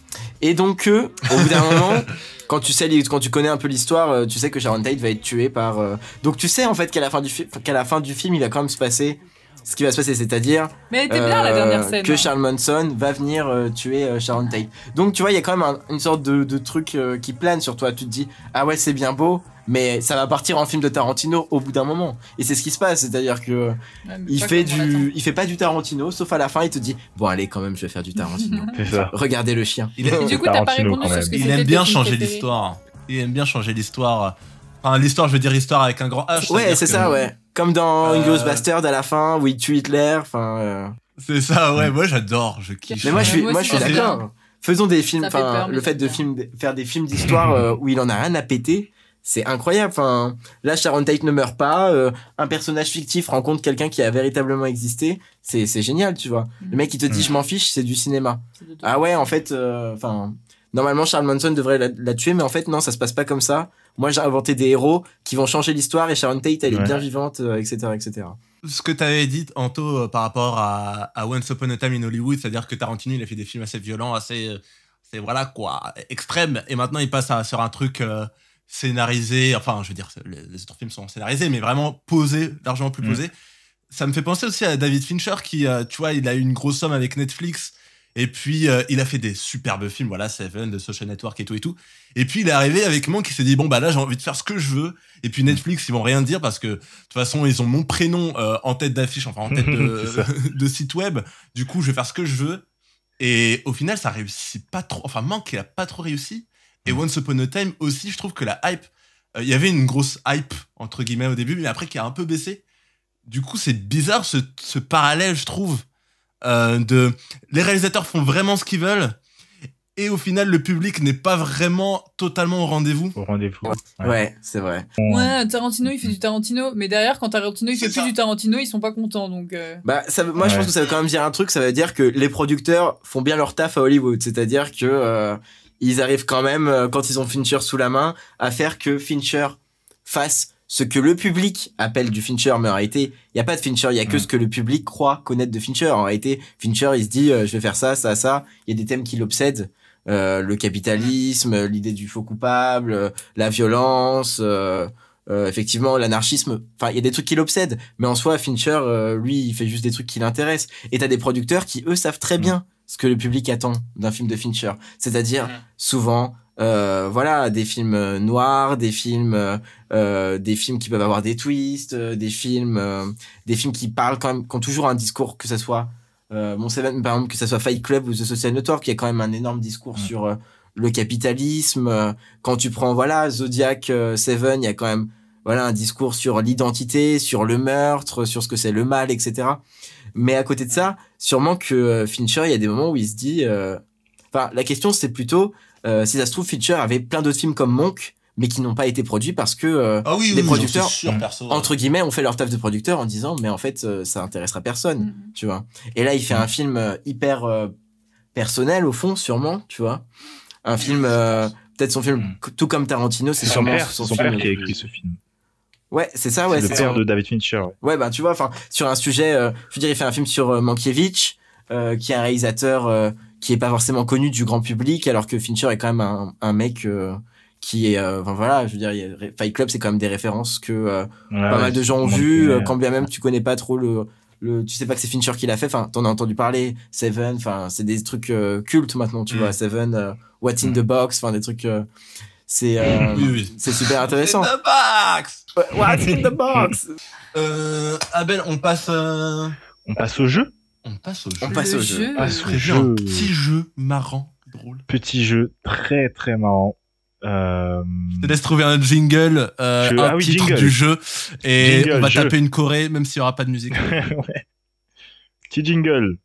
et donc euh, au bout d'un moment quand tu sais quand tu connais un peu l'histoire euh, tu sais que Sharon Tate va être tuée par euh, donc tu sais en fait qu'à la fin du film qu'à la fin du film il va quand même se passer ce qui va se passer c'est-à-dire Mais elle était bien la euh, dernière scène. que hein. Charles Manson va venir euh, tuer euh, Sharon Tate donc tu vois il y a quand même un- une sorte de, de truc euh, qui plane sur toi tu te dis ah ouais c'est bien beau mais ça va partir en film de Tarantino au bout d'un moment et c'est ce qui se passe c'est-à-dire que Ouais, il fait comme on du il fait pas du Tarantino sauf à la fin il te dit bon allez quand même je vais faire du Tarantino regardez le chien Il, est- Et du coup, t'as pas Tarantino, répondu quand sur même. ce que il c'était aime bien changer l'histoire. Il aime bien changer l'histoire. Enfin, l'histoire, je veux dire histoire avec un grand H. ouais c'est ça ouais comme dans Euh, Inglourious Bastard à la fin où il tue Hitler enfin euh. C'est ça, ouais, moi j'adore, je kiffe. mais moi je suis moi moi je suis d'accord faisons des films enfin le fait de faire des films d'histoire euh, où il en a rien à péter c'est incroyable enfin là Sharon Tate ne meurt pas euh, un personnage fictif rencontre quelqu'un qui a véritablement existé c'est c'est génial tu vois le mec il te dit Mm. je m'en fiche c'est du cinéma. Ah ouais, en fait, euh, enfin, normalement Charles Manson devrait la, la tuer, mais en fait non, ça se passe pas comme ça. Moi j'ai inventé des héros qui vont changer l'histoire et Sharon Tate elle est bien vivante, euh, etc., etc. Ce que tu avais dit, Anto, euh, par rapport à, à Once Upon a Time in Hollywood, c'est-à-dire que Tarantino, il a fait des films assez violents, assez, euh, c'est voilà quoi, extrêmes, et maintenant il passe à- sur un truc euh, scénarisé, enfin, je veux dire, les, les autres films sont scénarisés, mais vraiment posé, largement plus Mm. posé. Ça me fait penser aussi à David Fincher, qui, euh, tu vois, il a eu une grosse somme avec Netflix, et puis euh, il a fait des superbes films, voilà, Seven, The Social Network et tout et tout. Et puis il est arrivé avec Monk qui s'est dit, bon, bah là, j'ai envie de faire ce que je veux. Et puis Netflix, ils vont rien dire parce que de toute façon, ils ont mon prénom euh, en tête d'affiche, enfin en tête de, site web. Du coup, je vais faire ce que je veux. Et au final, ça réussit pas trop. Enfin, Manque, il a pas trop réussi. Et Mm. Once Upon a Time aussi, je trouve que la hype, euh, il y avait une grosse hype, entre guillemets, au début, mais après qui a un peu baissé. Du coup, c'est bizarre ce, ce parallèle, je trouve, euh, de les réalisateurs font vraiment ce qu'ils veulent. Et au final, le public n'est pas vraiment totalement au rendez-vous. Au rendez-vous. Ouais, c'est vrai. Ouais, Tarantino, il fait du Tarantino, mais derrière, quand Tarantino, il fait plus du Tarantino, ils sont pas contents, donc. euh, Bah, ça, moi, je pense que ça veut quand même dire un truc. Ça veut dire que les producteurs font bien leur taf à Hollywood. C'est-à-dire que euh, ils arrivent quand même, quand ils ont Fincher sous la main, à faire que Fincher fasse ce que le public appelle du Fincher. Mais en réalité, il y a pas de Fincher. Il y a que ce que le public croit connaître de Fincher. En réalité, Fincher, il se dit, euh, je vais faire ça, ça, ça. Il y a des thèmes qui l'obsèdent. Euh, le capitalisme, l'idée du faux coupable, euh, la violence, euh, euh, effectivement l'anarchisme. Enfin, il y a des trucs qui l'obsèdent, mais en soi, Fincher, lui, il fait juste des trucs qui l'intéressent. Et t'as des producteurs qui, eux, savent très bien ce que le public attend d'un film de Fincher. C'est-à-dire, souvent, euh, voilà, des films euh, noirs, des films, euh, des films qui peuvent avoir des twists, des films, euh, des films qui parlent quand même, qui ont toujours un discours, que ça soit mon Seven, par exemple, que ça soit Fight Club ou The Social Network, y a quand même un énorme discours sur le capitalisme. quand tu prends, voilà, Zodiac Seven, il y a quand même, voilà, un discours sur l'identité, sur le meurtre, sur ce que c'est le mal, etc. Mais à côté de ça, sûrement que Fincher, il y a des moments où il se dit, enfin, la question c'est plutôt, euh, si ça se trouve, Fincher avait plein d'autres films comme Monk, mais qui n'ont pas été produits parce que euh, Ah oui, Les oui, producteurs, sûr, perso. entre guillemets, on fait leur taf de producteur en disant, mais en fait, euh, ça intéressera personne, Mhm. tu vois. Et là, il fait un film euh, hyper euh, personnel au fond, sûrement, tu vois. Un film, euh, peut-être son film, Mm. tout comme Tarantino, c'est sûrement père, son, son film. père qui a écrit ce film. Ouais, c'est ça, ouais, c'est le père de David Fincher. ouais. Ouais, ben tu vois, enfin, sur un sujet, euh, je veux dire, il fait un film sur euh, Mankiewicz, euh, qui est un réalisateur euh, qui est pas forcément connu du grand public, alors que Fincher est quand même un, un mec euh, qui est, euh, enfin voilà, je veux dire, il y a- Fight Club, c'est quand même des références que euh, Ouais, pas ouais, mal de gens ont vu, euh, quand bien même tu connais pas trop le, le, tu sais pas que c'est Fincher qui l'a fait, enfin, t'en as entendu parler, Seven, enfin, c'est des trucs euh, cultes maintenant, tu Mm. vois, Seven, euh, What's in Mm. the Box, enfin, des trucs, euh, c'est, euh, Oui, oui. c'est super intéressant. The box? What's in the box? Euh, Abel, on passe, euh, On passe au jeu. On passe au jeu. On passe le au jeu. jeu. Ah, Je au prévu jeu. un petit jeu marrant, drôle. Petit jeu très très marrant. Euh, Je te laisse trouver un jingle, euh, Je- un ah oui, titre jingle. du jeu, et Jingle, on va jeu. taper une choré, même s'il y aura pas de musique. ouais. Petit jingle.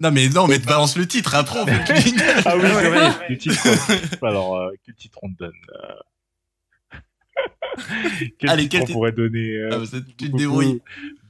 non mais non, mais balance le titre. Après on fait le jingle. Ah oui, c'est vrai. Le titre. Alors, euh, quel titre on te donne euh Quel Allez, titre quel on titre pourrait donner euh, Ah, bah, tu te débrouilles.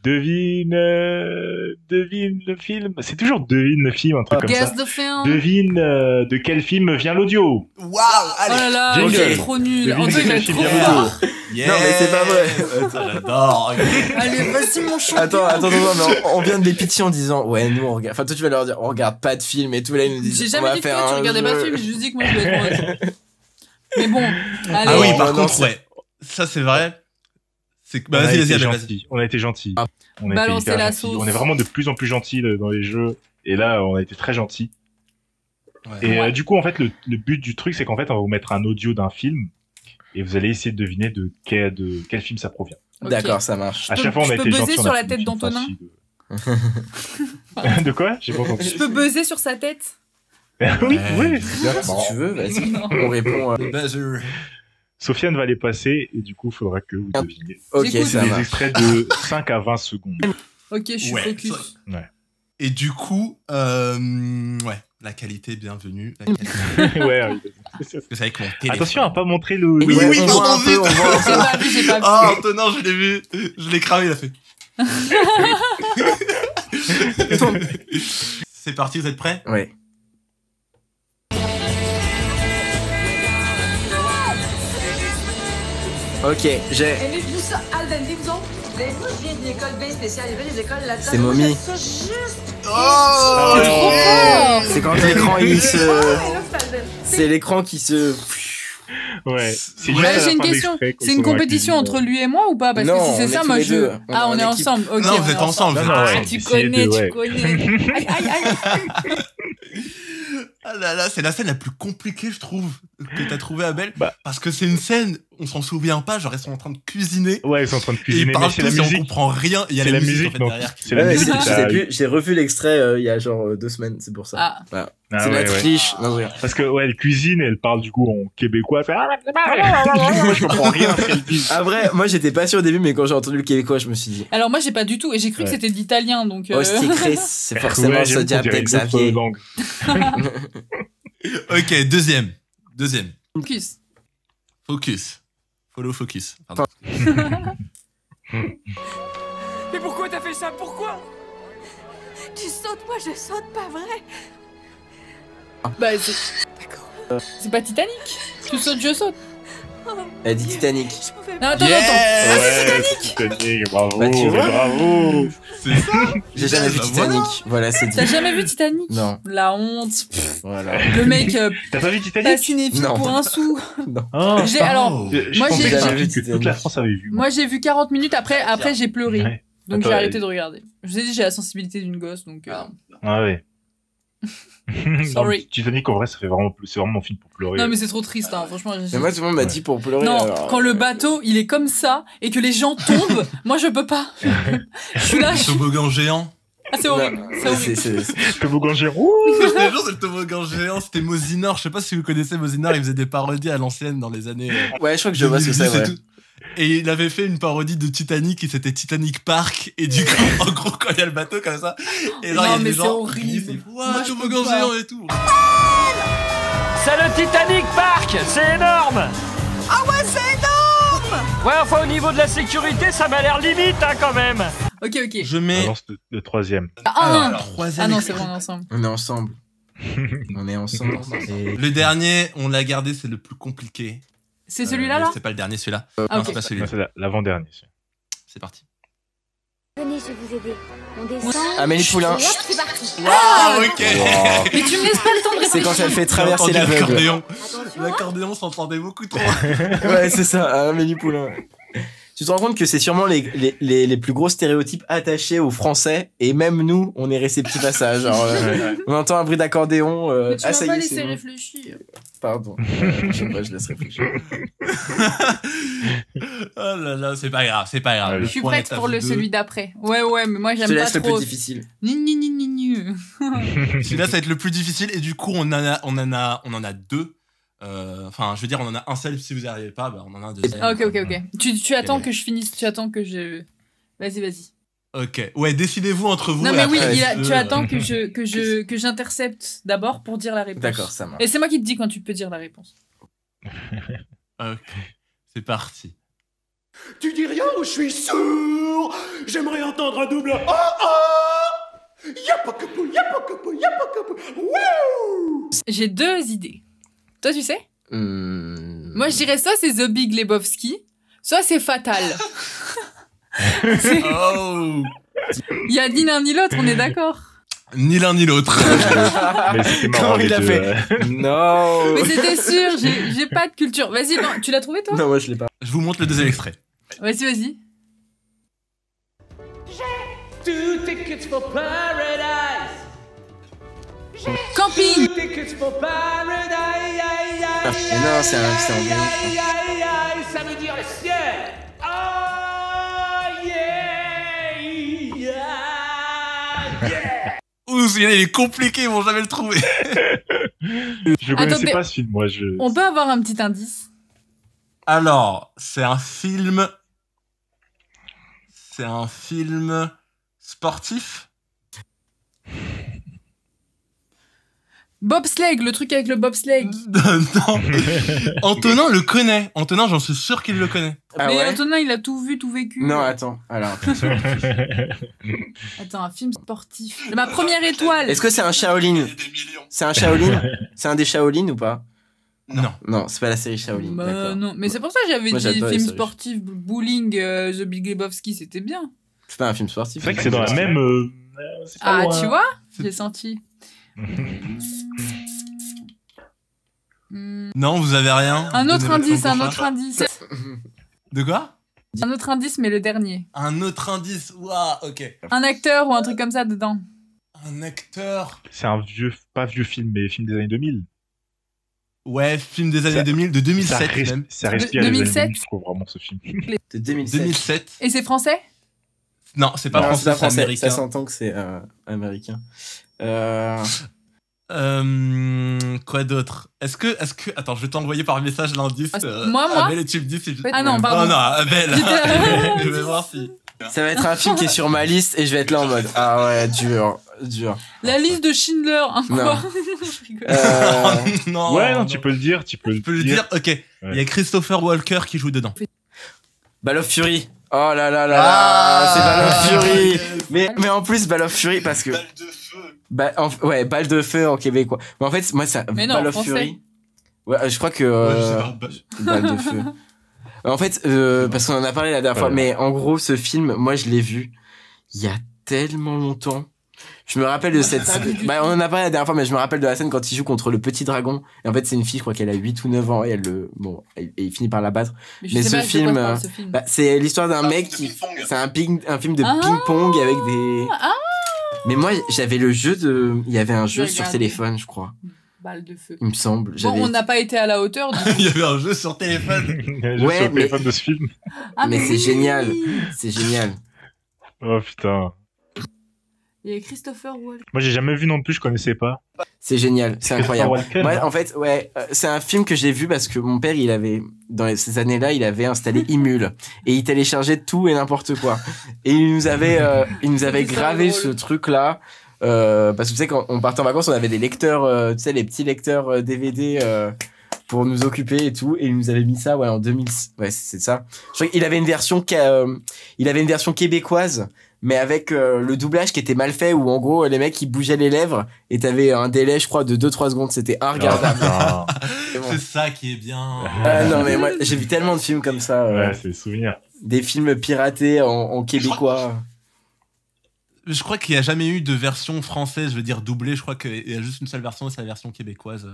Devine, euh, devine le film. C'est toujours devine le film, un truc comme Guess ça. the film. Devine euh, de quel film vient l'audio. Waouh, Oh là allez. là, Jingle. c'est trop nul. Devine Antoine, de il film trop vient fort. l'audio. Yeah. Non, mais c'est pas vrai. J'adore. Allez, vas-y, mon champion. Attends, attends, attends, mais on, on vient de les pitcher en disant, ouais, nous, on regarde, enfin, toi, tu vas leur dire, on regarde pas de film et tout, là, ils nous disent, J'ai on jamais va dit que toi, tu regardais pas de film, j'ai juste dit que moi, je voulais être. Mais bon, allez. Ah oui, par non, contre, ouais. Ça c'est vrai. C'est on bah, a vas-y, été vas-y, Abel, vas-y. gentil. On a été gentil. Ah. On a été Balancez hyper la gentil. sauce. On est vraiment de plus en plus gentil dans les jeux. Et là, on a été très gentil. Ouais. Et Ouais. euh, du coup, en fait, le, le but du truc, c'est qu'en fait, on va vous mettre un audio d'un film et vous allez essayer de deviner de quel, de quel film ça provient. D'accord, ça marche. À chaque fois, on je a peux été buzzer gentil. sur la tête d'Antonin de quoi? J'ai pas Je peux buzzer sur sa tête? Oui, Ouais. oui. Si tu veux, vas-y. On répond, euh. Sofiane va les passer et du coup, il faudra que vous Ah. deviniez. ok, ça C'est des extraits de 5 à 20 secondes. Ok, je suis Ouais, focus. Et du coup, euh, ouais, la qualité, bienvenue. La qualité. ouais, oui. Parce que c'est avec mon téléphone. Attention à pas montrer le. Oui, Ouais, oui, on pardon, vite. on voit un J'ai peu. pas vu, j'ai pas vu. Oh, Antonin, je l'ai vu. Je l'ai cramé, il a fait. C'est parti, vous êtes prêts? Ouais. Ok, j'ai. Aimez-vous ça al dente, vous autres? Ben, moi, je viens d'une école bien spéciale. Il y avait des écoles là-dedans. C'est j'aime ça juste. Oh C'est quand l'écran il se. Là, c'est l'écran qui se. Ouais. C'est Ouais, J'ai une question. C'est une compétition entre lui et moi ou pas? Parce Non, que si c'est est ça, moi je. deux. Ah, on est équipe. ensemble. Non, on vous êtes ensemble. Non, vous non, êtes ouais. Ah, ensemble. tu Si, les connais, deux, tu connais. Aïe, aïe, aïe. Ah là là, c'est la scène la plus compliquée, je trouve, que t'as trouvé Abel. Bah. Parce que c'est une scène, on s'en souvient pas, genre ils sont en train de cuisiner. Ouais, ils sont en train de Et ils cuisiner, mais parlent c'est la tous et on musique. comprend rien. Il y a C'est la, la musique, en musique, fait, derrière. C'est la Ouais, musique. j'ai- revu l'extrait euh, il y a genre euh, deux semaines, c'est pour ça. Ah. Voilà. Ah c'est ouais, la ouais. triche. Non, je regarde. Parce que, ouais, elle cuisine et elle parle du coup en québécois. Elle fait, Moi, je comprends rien à ce qu'elle dit. Après, moi j'étais pas sûr au début, mais quand j'ai entendu le québécois, je me suis dit. Alors moi j'ai pas du tout et j'ai cru que Ouais. c'était de l'italien donc. euh, Chris, c'est forcément Ouais, dirait une autre Xavier. Ok, deuxième. Deuxième. Focus. Focus. Follow focus. Pardon. Mais pourquoi t'as fait ça? Pourquoi? Tu sautes, moi je saute, pas vrai? Bah c'est. D'accord. C'est pas Titanic. Tu sautes, je saute. Elle dit Titanic. Non attends Yeah attends. Ouais, c'est Titanic, bravo, Bah, tu vois. bravo. C'est ça J'ai jamais vu Bah. Titanic. Voilà, c'est dit. T'as jamais vu Titanic Non. La honte. Pff, Voilà. Le mec euh, T'as pas vu Titanic cinéphile Non. pour un sou. Oh. J'ai alors. Je je Moi, j'ai- vu que toute la Titanic. France avait vu. Moi j'ai vu 40 minutes après après j'ai pleuré. Ouais. Donc j'ai Attends, arrêté de regarder. Je vous ai dit j'ai la sensibilité d'une gosse donc. euh, Ah ouais. Non, Sorry. Titanic, en vrai, ça fait vraiment, c'est vraiment mon film pour pleurer. Non mais c'est trop triste hein, franchement. Mais moi, tout le monde m'a dit pour pleurer. Non, alors, quand le euh, bateau il est comme ça et que les gens tombent, moi je peux pas. Je suis là. Le je- toboggan géant. Ah c'est horrible. C'est Le toboggan géant. C'était genre, c'est le toboggan géant, c'était Mosinor. Je sais pas si vous connaissez Mosinor, il faisait des parodies à l'ancienne dans les années. euh, Ouais, je crois que je vois ce que c'est. 2010 et il avait fait une parodie de Titanic et c'était Titanic Park. Et du coup, en gros, quand il y a le bateau comme ça, et genre, Non, il y a mais des c'est gens horrible. disent, Moi, je peux géant et tout. C'est le Titanic Park, c'est énorme Ah ouais, c'est énorme Ouais, enfin au niveau de la sécurité, ça m'a l'air limite hein, quand même Ok ok. Je mets. Lance le, le troisième. Ah, Alors, un. troisième ah non c'est bon ensemble. On est ensemble. On est ensemble. Et- Le dernier, on l'a gardé, c'est le plus compliqué. C'est celui-là Euh, là C'est pas le dernier, celui-là. Ah non, ok. c'est pas Non, celui-là. c'est la- l'avant-dernier. celui-là. C'est parti. Venez, je vais vous aider. On descend. Amélie Poulain. Et hop, c'est parti. Ah, ok Wow. Mais tu me laisses pas le temps de C'est quand elle fait traverser l'aveugle. l'accordéon. L'accordéon s'entendait beaucoup trop. Ouais, c'est ça, Amélie Poulain. Tu te rends compte que c'est sûrement les, les, les, les plus gros stéréotypes attachés aux Français, et même nous, on est réceptifs à ça. Genre, euh, on entend un bruit d'accordéon. Euh, Mais tu ah, ça y pas est, laissé réfléchir. Pardon. je sais pas, je laisse réfléchir. Oh là là, c'est pas grave, c'est pas grave. Ouais, Je suis prête pour le deux. celui d'après. Ouais ouais mais moi Je j'aime pas laisse le trop. plus difficile. Ni ni ni ni ni. Celui-là, ça va être le plus difficile et du coup, on en a, on en a, on en a deux. Euh, Enfin, je veux dire, on en a un seul. Si vous n'y arrivez pas, bah, on en a un deuxième. Ah, ok ok ok. Tu, tu attends que je finisse. Tu attends que je. Vas-y vas-y. Ok. Ouais, décidez-vous entre vous. Non et mais oui après, il a- tu attends que je que je que j'intercepte d'abord pour dire la réponse. D'accord, ça marche. Et c'est moi qui te dis quand tu peux dire la réponse. Ok. C'est parti. Tu dis rien ou je suis sourd J'aimerais entendre un double « Ah ah !» Yapakapou, yapakapou, yapakapou, wouh J'ai deux idées. Toi tu sais Hmm. Moi je dirais soit c'est The Big Lebowski, soit c'est Fatal. Oh Il y a ni l'un ni l'autre, on est d'accord. Ni l'un ni l'autre. Mais c'était marrant, il a deux, fait. Non Mais c'était sûr, j'ai pas de culture. Vas-y, tu l'as trouvé toi Non, moi je l'ai pas. Je vous montre le deuxième extrait. Vas-y, vas-y. Two tickets for paradise Camping Mais non, c'est un, c'est un vélo, je Aïe, aïe, aïe, ça veut dire le ciel Oh yeah, yeah, yeah. Ouh, celui-là, il est compliqué, ils vont jamais le trouver. Je connaissais pas ce film, moi. Je... On peut avoir un petit indice Alors, c'est un film. C'est un film sportif? Bobsleigh, le truc avec le bobsleigh. non. Antonin le connaît. Antonin, j'en suis sûr qu'il le connaît. Ah Mais ouais Antonin, il a tout vu, tout vécu. Non, attends. Alors, Attends, un film sportif. Ma première étoile. est-ce que c'est un Shaolin C'est un Shaolin C'est un des Shaolin ou pas Non. Non, c'est pas la série Shaolin. Bah, non, mais c'est pour ça que j'avais dit film sportif, bowling, euh, The Big Lebowski, c'était bien. C'est pas un film sportif. C'est vrai que c'est dans la même. euh, Ah, loin. tu vois J'ai senti. Non, vous avez rien. Un Vous autre indice, un autre indice. De quoi? Un autre indice, mais le dernier. Un autre indice. Waouh, ok. Un acteur ou un truc comme ça dedans. Un acteur. C'est un vieux, pas vieux film, mais film des années 2000. Ouais, film des années Ça- 2000, de 2007 ça, même. ça respire les années 2007. 2000, je trouve vraiment ce film. De 2007. 2007. Et c'est français? Non, c'est pas Non, français, c'est pas c'est français. américain. Ça s'entend que c'est euh, américain. Euh... Euh, quoi d'autre? Est-ce que, est-ce que, attends, je vais t'envoyer par message l'indice. Ah, euh, moi, moi? Abel, et tu me dis si. je- Ah non, pardon. Oh non, Abel. Je vais voir si. Ça va être un film qui est sur ma liste et je vais être là en mode ah ouais dur dur. La liste de Schindler, hein, quoi Non. Je rigole. Euh, non. ouais, non, tu peux le dire, tu peux, Je peux le dire. Ok. Il y a Christopher Walker qui joue dedans. Ball of Fury. Oh là là là là, Ah, c'est Ball of Fury. yes. Mais mais en plus Ball of Fury parce que Ba- en- ouais, balle de feu en québécois. Mais en fait, moi ça Mais non, Ball of français. Fury. Ouais, je crois que Ouais, je sais euh, pas. balle de feu. En fait, euh, parce qu'on en a parlé la dernière fois, Ouais. mais en gros, ce film, moi, je l'ai vu il y a tellement longtemps. Je me rappelle de cette bah, on en a parlé la dernière fois, mais je me rappelle de la scène quand il joue contre le petit dragon. Et en fait, c'est une fille, je crois qu'elle a 8 ou 9 ans, et elle le, bon, et et il finit par la battre. Mais ce film, euh, ce film. Bah, c'est l'histoire d'un mec qui, c'est un ping, un film de Ah. ping-pong avec des, Ah mais moi, j'avais le jeu de, il y avait un jeu sur téléphone, je crois. Balle de feu. Il me semble. Bon, on n'a pas été à la hauteur. Du... Il y avait un jeu sur téléphone. Juste Ouais, sur mais- téléphone de ce film. Ah, mais c'est oui. génial. C'est génial. Oh putain. Il y a Christopher Walken. Moi, j'ai jamais vu non plus, je connaissais pas. C'est génial. C'est Christopher incroyable. Walken, Moi, en fait, ouais, euh, c'est un film que j'ai vu parce que mon père, il avait, dans ces années-là, il avait installé Imul et il téléchargeait tout et n'importe quoi. Et il nous avait, euh, il nous avait gravé ce truc-là. Euh, parce que tu sais, quand on partait en vacances, on avait des lecteurs, euh, tu sais, les petits lecteurs euh, DVD euh, pour nous occuper et tout. Et il nous avait mis ça, ouais, en 2000. Ouais, c'est ça. Je crois qu'il avait une version, euh, il avait une version québécoise, mais avec euh, le doublage qui était mal fait, où en gros, les mecs, ils bougeaient les lèvres et t'avais un délai, je crois, de 2-3 secondes. C'était regardable. Ah, C'est bon. C'est ça qui est bien. Ah non, mais moi, j'ai vu tellement de films comme ça. euh, ouais, c'est le souvenir. Des films piratés en, en québécois. Je crois qu'il n'y a jamais eu de version française, je veux dire doublée. Je crois qu'il y a juste une seule version, c'est la version québécoise.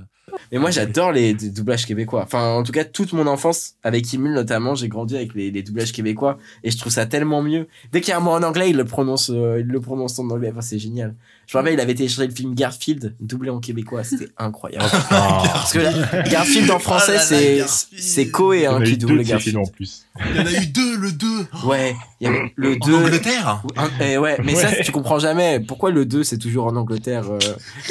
Mais moi, j'adore les, doublages québécois. Enfin, en tout cas, toute mon enfance, avec Imul notamment, j'ai grandi avec les, les doublages québécois et je trouve ça tellement mieux. Dès qu'il y a un mot en anglais, il le prononce, euh, il le prononce en anglais. Enfin, c'est génial. Je me rappelle, il avait téléchargé le film Garfield, doublé en québécois. C'était incroyable. Ah. Parce que Garfield en français, Oh c'est, Garfield. c'est Koé, Il y en hein, a qui eu double Garfield. en plus. Il y en a eu deux, le 2 Ouais, il y avait le En 2. Angleterre. Et ouais, mais ça, tu comprends jamais. Pourquoi le 2, c'est toujours en Angleterre euh,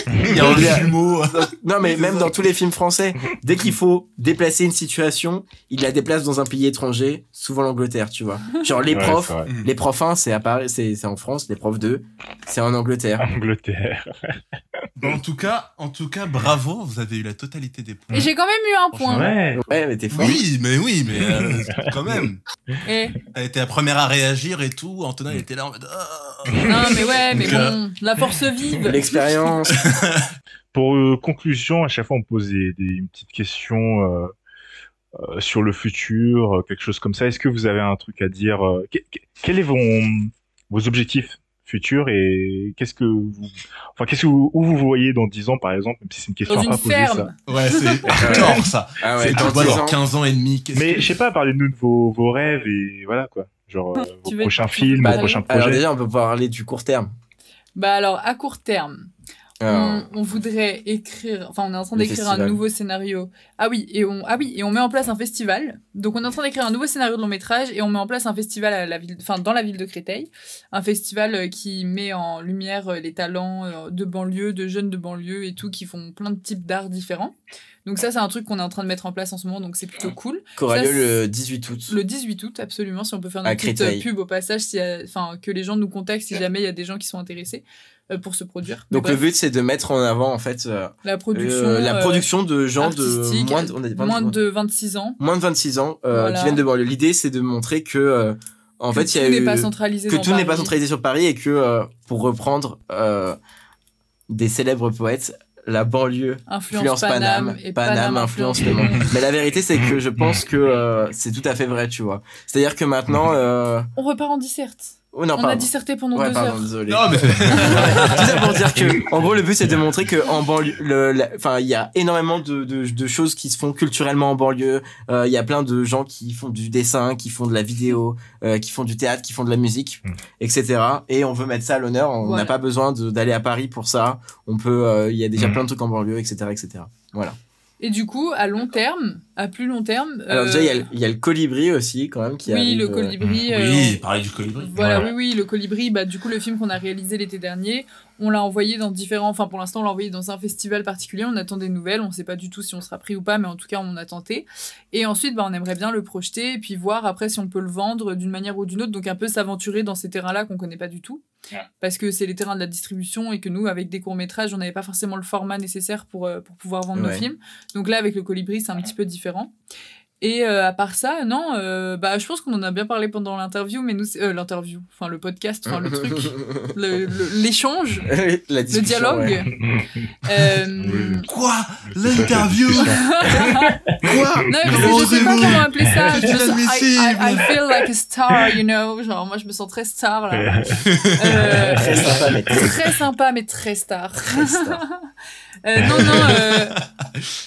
Il y a un jumeau. Non, mais même dans tous les films français, dès qu'il faut déplacer une situation, il la déplace dans un pays étranger, souvent l'Angleterre, tu vois. Genre les Ouais, profs, vrai. les profs 1, c'est à Paris, c'est c'est en France, les profs 2, c'est en Angleterre. Bon, en tout cas, en tout cas, bravo, vous avez eu la totalité des points. Et j'ai quand même eu un point. Ouais. Ouais, mais t'es fort. Oui, mais oui, mais euh, quand même. Et... Elle était la première à réagir et tout. Antonin il était là en mode. Ah. Non, mais ouais, mais Donc, euh, bon, la force vive. L'expérience. Pour euh, conclusion, à chaque fois, on pose des, des- une petite question euh, euh, sur le futur, euh, quelque chose comme ça. Est-ce que vous avez un truc à dire euh, que- que- Quels sont vos, vos objectifs futurs et qu'est-ce que vous, enfin, qu'est-ce que vous, où vous voyez dans 10 ans, par exemple, même si c'est une question Dans à une pas poser, ça. Ouais, c'est hardcore ça. Ah ouais, c'est dans tout, alors, 10 ans. 15 ans et demi. Mais que- je sais pas, parlez-nous de vos, vos rêves et voilà quoi. Genre euh, vos prochains films, vos prochains Alors projets. déjà, on peut parler du court terme. Bah alors, à court terme, Alors, on, on voudrait écrire, enfin on est en train d'écrire un nouveau scénario. Ah oui, et on, ah oui, et on met en place un festival. Donc on est en train d'écrire un nouveau scénario de long métrage et on met en place un festival à la ville, enfin dans la ville de Créteil, un festival euh, qui met en lumière euh, les talents euh, de banlieue, de jeunes de banlieue et tout, qui font plein de types d'arts différents. Donc ça c'est un truc qu'on est en train de mettre en place en ce moment, donc c'est plutôt cool. C'est- le 18 août. Le 18 août, absolument, si on peut faire une petite Créteil. pub au passage, si, enfin, que les gens nous contactent si jamais il y a des gens qui sont intéressés pour se produire. Donc le but, c'est de mettre en avant, en fait, euh, la production, euh, la euh, production de gens de moins de, on a dit moins de 26 ans. moins de 26 ans euh, Voilà. qui viennent de banlieue. L'idée, c'est de montrer que, euh, en Que fait, il y a tout n'est eu pas centralisé que tout n'est pas Paris. centralisé sur Paris et que, euh, pour reprendre euh, des célèbres poètes, la banlieue Influence Paname et Paname influence influence le monde. Mais la vérité, c'est que je pense que euh, c'est tout à fait vrai, tu vois. C'est-à-dire que maintenant, euh... On repart en disserte. Oh, non, On a disserté pendant Ouais, deux pardon, heures. désolé. Non, mais tout ça pour dire que, en gros, le but c'est de montrer que en banlieue, enfin, il y a énormément de, de, de choses qui se font culturellement en banlieue. Euh, Il y a plein de gens qui font du dessin, qui font de la vidéo, euh, qui font du théâtre, qui font de la musique, Mm. etc. Et on veut mettre ça à l'honneur. On n'a Voilà. pas besoin d'aller à Paris pour ça. On peut, euh, il y a déjà Mm. plein de trucs en banlieue, etc., etc. Voilà. Et du coup, à long terme, à plus long terme. Alors euh, déjà, il y, a le- il y a le colibri aussi, quand même, qui oui, arrive, le euh, colibri. euh, oui, pareil du colibri. Voilà, Voilà. oui, oui, le colibri, bah, du coup, le film qu'on a réalisé l'été dernier, on l'a envoyé dans différents. Enfin, pour l'instant, on l'a envoyé dans un festival particulier. On attend des nouvelles. On sait pas du tout si on sera pris ou pas, mais en tout cas, on a tenté. Et ensuite, bah, on aimerait bien le projeter et puis voir après si on peut le vendre d'une manière ou d'une autre. Donc, un peu s'aventurer dans ces terrains-là qu'on connaît pas du tout. Ouais. Parce que c'est les terrains de la distribution et que nous, avec des courts-métrages, on n'avait pas forcément le format nécessaire pour, euh, pour pouvoir vendre nos films. Donc là, avec le colibri, c'est un petit peu différent différents. Et euh, à part ça, non, euh, bah, je pense qu'on en a bien parlé pendant l'interview, mais nous, euh, l'interview, enfin le podcast, enfin le truc, le- le- l'échange, le dialogue. ouais. Euh, Quoi? L'interview? Quoi? Non, mais je sais pas comment appeler ça. C'est Je me sens- I. I, I feel like a star, you know. Genre, moi, je me sens très star, là. Euh, Très sympa, mais très- très sympa, mais très star. Très star. Euh, non, non, euh,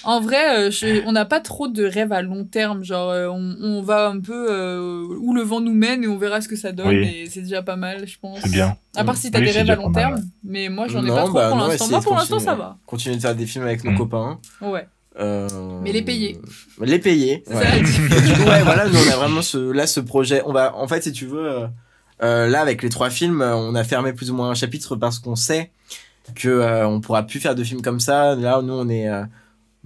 en vrai, je- on n'a pas trop de rêves à long terme. Genre, euh, on, on va un peu euh, où le vent nous mène et on verra ce que ça donne. Oui. Et c'est déjà pas mal, je pense. C'est bien. À part si t'as Oui, des rêves à long terme. Mais moi, j'en ai Non, pas trop bah pour non, l'instant. Moi, pour l'instant, continuer. ça va. Continuer de faire des films avec nos Mm. copains. Ouais. Euh, Mais les payer. Les payer. C'est ouais. ça la différence. du coup, ouais, voilà, nous on a vraiment ce, là ce projet. On va, en fait, si tu veux, euh, là avec les trois films, on a fermé plus ou moins un chapitre parce qu'on sait que euh, on pourra plus faire de films comme ça. Là, nous on est, euh,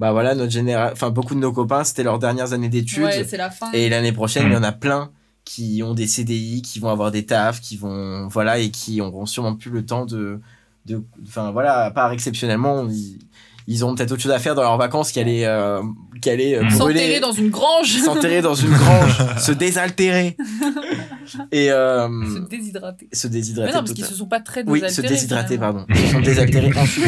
bah voilà, notre génération, enfin beaucoup de nos copains, c'était leurs dernières années d'études. Ouais, c'est la fin. Et l'année prochaine, il y en a plein qui ont des CDI, qui vont avoir des tafs, qui vont, voilà, et qui auront sûrement plus le temps de, de, enfin voilà, à part exceptionnellement, ils, ils auront peut-être autre chose à faire dans leurs vacances qu'aller, euh, euh, S'enterrer dans une grange. s'enterrer dans une grange, se désaltérer et euh, Se déshydrater. se Mais déshydrater. non, parce qu'ils se sont pas très oui, désaltérés. se déshydrater, finalement. pardon. Ils se sont désaltérés ensuite.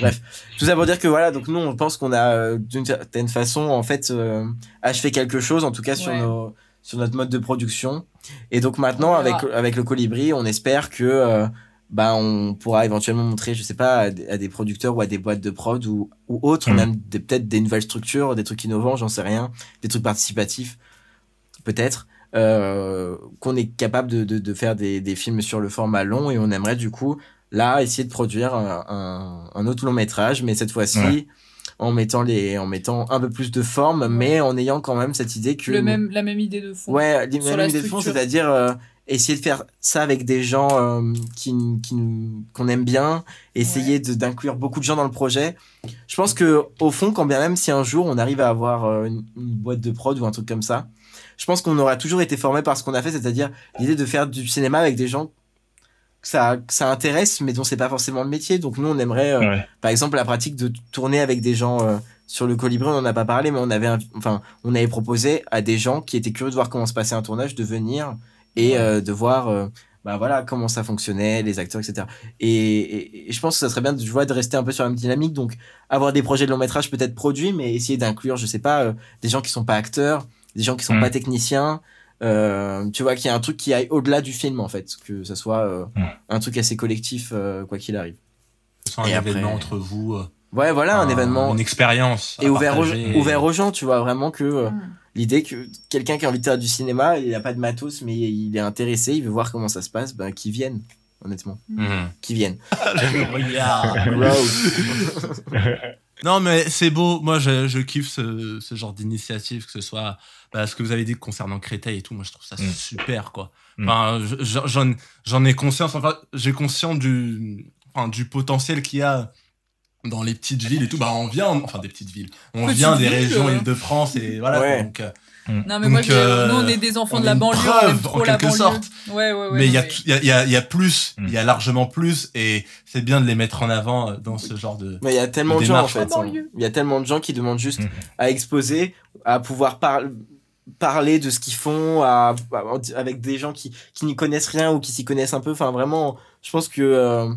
Bref, tout ça pour dire que voilà, donc nous, on pense qu'on a euh, d'une certaine façon, en fait, euh, achevé quelque chose, en tout cas sur Ouais. nos, sur notre mode de production. Et donc maintenant, avec avec le colibri, on espère que euh, bah on pourra éventuellement montrer, je sais pas, à des, producteurs ou à des boîtes de prod ou ou autres, Mm. même peut-être des nouvelles structures, des trucs innovants, j'en sais rien, des trucs participatifs, peut-être. Euh, qu'on est capable de, de, de faire des, des films sur le format long et on aimerait du coup là essayer de produire un, un, un autre long métrage mais cette fois-ci Ouais. en mettant les en mettant un peu plus de forme mais en ayant quand même cette idée que Le même, la même idée de fond. ouais la même idée de fond c'est-à-dire euh, essayer de faire ça avec des gens euh, qui qui nous- qu'on aime bien essayer d'inclure beaucoup de gens dans le projet je pense que au fond quand bien même si un jour on arrive à avoir euh, une, une boîte de prod ou un truc comme ça je pense qu'on aura toujours été formé par ce qu'on a fait c'est-à-dire l'idée de faire du cinéma avec des gens que ça, que ça intéresse, mais dont c'est pas forcément le métier. Donc nous, on aimerait, euh, Ouais. par exemple, la pratique de tourner avec des gens sur le colibri. On en a pas parlé, mais on avait, enfin, on avait proposé à des gens qui étaient curieux de voir comment se passait un tournage de venir et euh, de voir, euh, bah voilà, comment ça fonctionnait, les acteurs, etc. Et, et- et je pense que ça serait bien, de, je vois, de rester un peu sur la même dynamique. Donc avoir des projets de long métrage peut-être produits, mais essayer d'inclure, je sais pas, euh, des gens qui sont pas acteurs, des gens qui sont Mm. pas techniciens. Euh, tu vois qu'il y a un truc qui aille au-delà du film en fait, que ça soit euh, Mm. un truc assez collectif euh, quoi qu'il arrive. Ce soit un Et après- événement entre vous. Ouais, voilà un, événement Une expérience. et ouvert aux, ouvert aux gens, tu vois vraiment que Mm. L'idée que quelqu'un qui a envie de faire du cinéma, il a pas de matos mais il est intéressé, il veut voir comment ça se passe, ben qu'il vienne honnêtement, Mhm. qu'il vienne. Je regarde. Wow. Non, mais c'est beau. Moi, je, je kiffe ce, ce genre d'initiative, que ce soit bah, ce que vous avez dit concernant Créteil et tout. Moi, je trouve ça Mm. super, quoi. Mm. Enfin, je- je- j'en, j'en ai conscience. Enfin, j'ai conscience du, enfin, du potentiel qu'il y a dans les petites villes et tout. Bah, on vient, enfin, des petites villes. On Petites vient des villes, régions euh. Île-de-France et voilà. Ouais. Donc, euh, Non, mais moi, Donc, j'ai- euh, nous, on est des enfants de la banlieue, preuve, on en la quelque banlieue. sorte. Ouais, ouais, ouais. mais il y a, ouais. il y, a, il y, a, il y a plus, Mm. il y a largement plus, et c'est bien de les mettre en avant euh, dans ce genre de. Mais il y a tellement de gens en démarche. fait. Il y a tellement de gens qui demandent juste Mhm. à exposer, à pouvoir par- parler de ce qu'ils font, à, à- avec des gens qui, qui n'y connaissent rien ou qui s'y connaissent un peu. Enfin, vraiment, je pense que euh,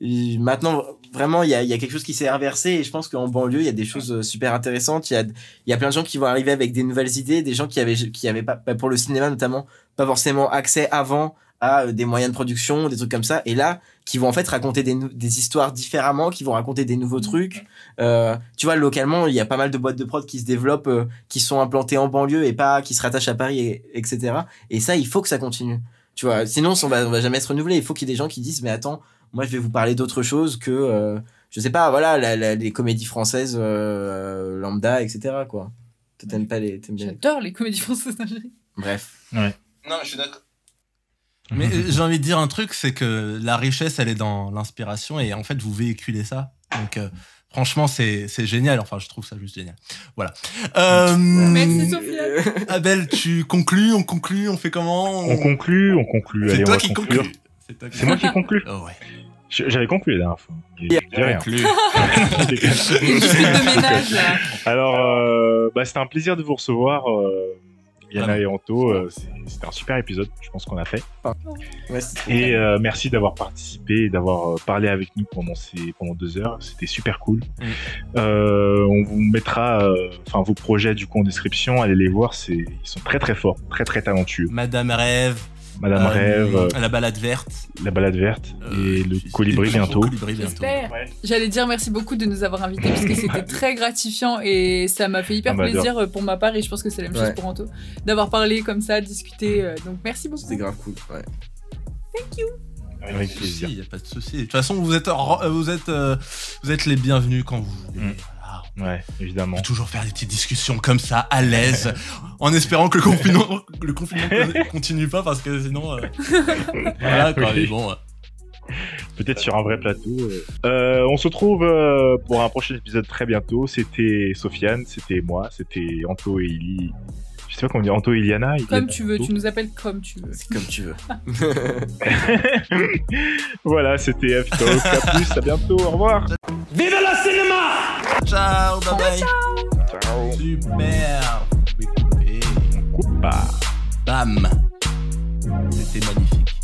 maintenant, vraiment, il y a, y a quelque chose qui s'est inversé et je pense qu'en banlieue, il y a des choses euh, super intéressantes. Il y a, il y a plein de gens qui vont arriver avec des nouvelles idées, des gens qui avaient, qui avaient pas, bah, pour le cinéma notamment, pas forcément accès avant à euh, des moyens de production, des trucs comme ça. Et là, qui vont en fait raconter des, des histoires différemment, qui vont raconter des nouveaux trucs. Euh, tu vois, localement, il y a pas mal de boîtes de prod qui se développent, euh, qui sont implantées en banlieue et pas qui se rattachent à Paris, et, etc. Et ça, il faut que ça continue. Tu vois, sinon, on va, on va jamais se renouveler. Il faut qu'il y ait des gens qui disent, mais attends, moi, je vais vous parler d'autre chose que, euh, je sais pas, voilà, la- la- les comédies françaises euh, lambda, etc. Quoi. Toi, t'aimes pas les. J'adore les comédies françaises. Bref. Ouais. Non, je suis d'accord. Mais euh, j'ai envie de dire un truc, c'est que la richesse, elle est dans l'inspiration et en fait, vous véhiculez ça. Donc, euh, franchement, c'est c'est génial. Enfin, je trouve ça juste génial. Voilà. Euh, Merci, Sophia. Abel, tu conclus, on conclut, on fait comment? On conclut, on conclut. C'est toi on va qui conclure. conclus. C'est moi qui conclus. Oh, ouais. J'avais conclu la dernière fois. Dis rien. Conclu. Alors, euh, bah, c'était un plaisir de vous recevoir, euh, Yana et Anto. Euh, C'était un super épisode, je pense qu'on a fait. Ouais, Et euh, merci d'avoir participé et d'avoir parlé avec nous pendant ces pendant deux heures. C'était super cool. Mm. Euh, on vous mettra, euh, enfin, vos projets du coup en description. Allez les voir. C'est ils sont très très forts, très très talentueux. Madame Rêve. Madame euh, Rêve, euh, La balade verte. la balade verte euh, et le colibri le bientôt. colibri bientôt. J'espère. J'allais dire merci beaucoup de nous avoir invités parce que c'était très gratifiant et ça m'a fait hyper Ah bah, plaisir pour ma part et je pense que c'est la même chose pour Anto d'avoir parlé comme ça, discuté. euh, donc merci beaucoup. C'était grave cool. Ouais. Avec plaisir. Il n'y a pas de souci. De toute façon, vous êtes, vous êtes, vous êtes les bienvenus quand vous voulez. Mm. Ouais, évidemment. On peut toujours faire des petites discussions comme ça, à l'aise, en espérant que le confinement, le confinement continue pas parce que sinon, euh, voilà quoi. Oui. Mais bon, euh, Peut-être sur un vrai plateau. euh. On se retrouve euh, pour un prochain épisode très bientôt. C'était Sofiane, c'était moi, c'était Anto et Ili. Je sais pas comment dire, Anto et Iliana. Comme tu veux, Anto. tu nous appelles comme tu veux. C'est comme tu veux. voilà, c'était F-Talk. À plus, à bientôt, au revoir. Vive le cinéma ciao, bye bye. Ciao. Super. Pouvez couper. Coupe pas. Bam. C'était magnifique.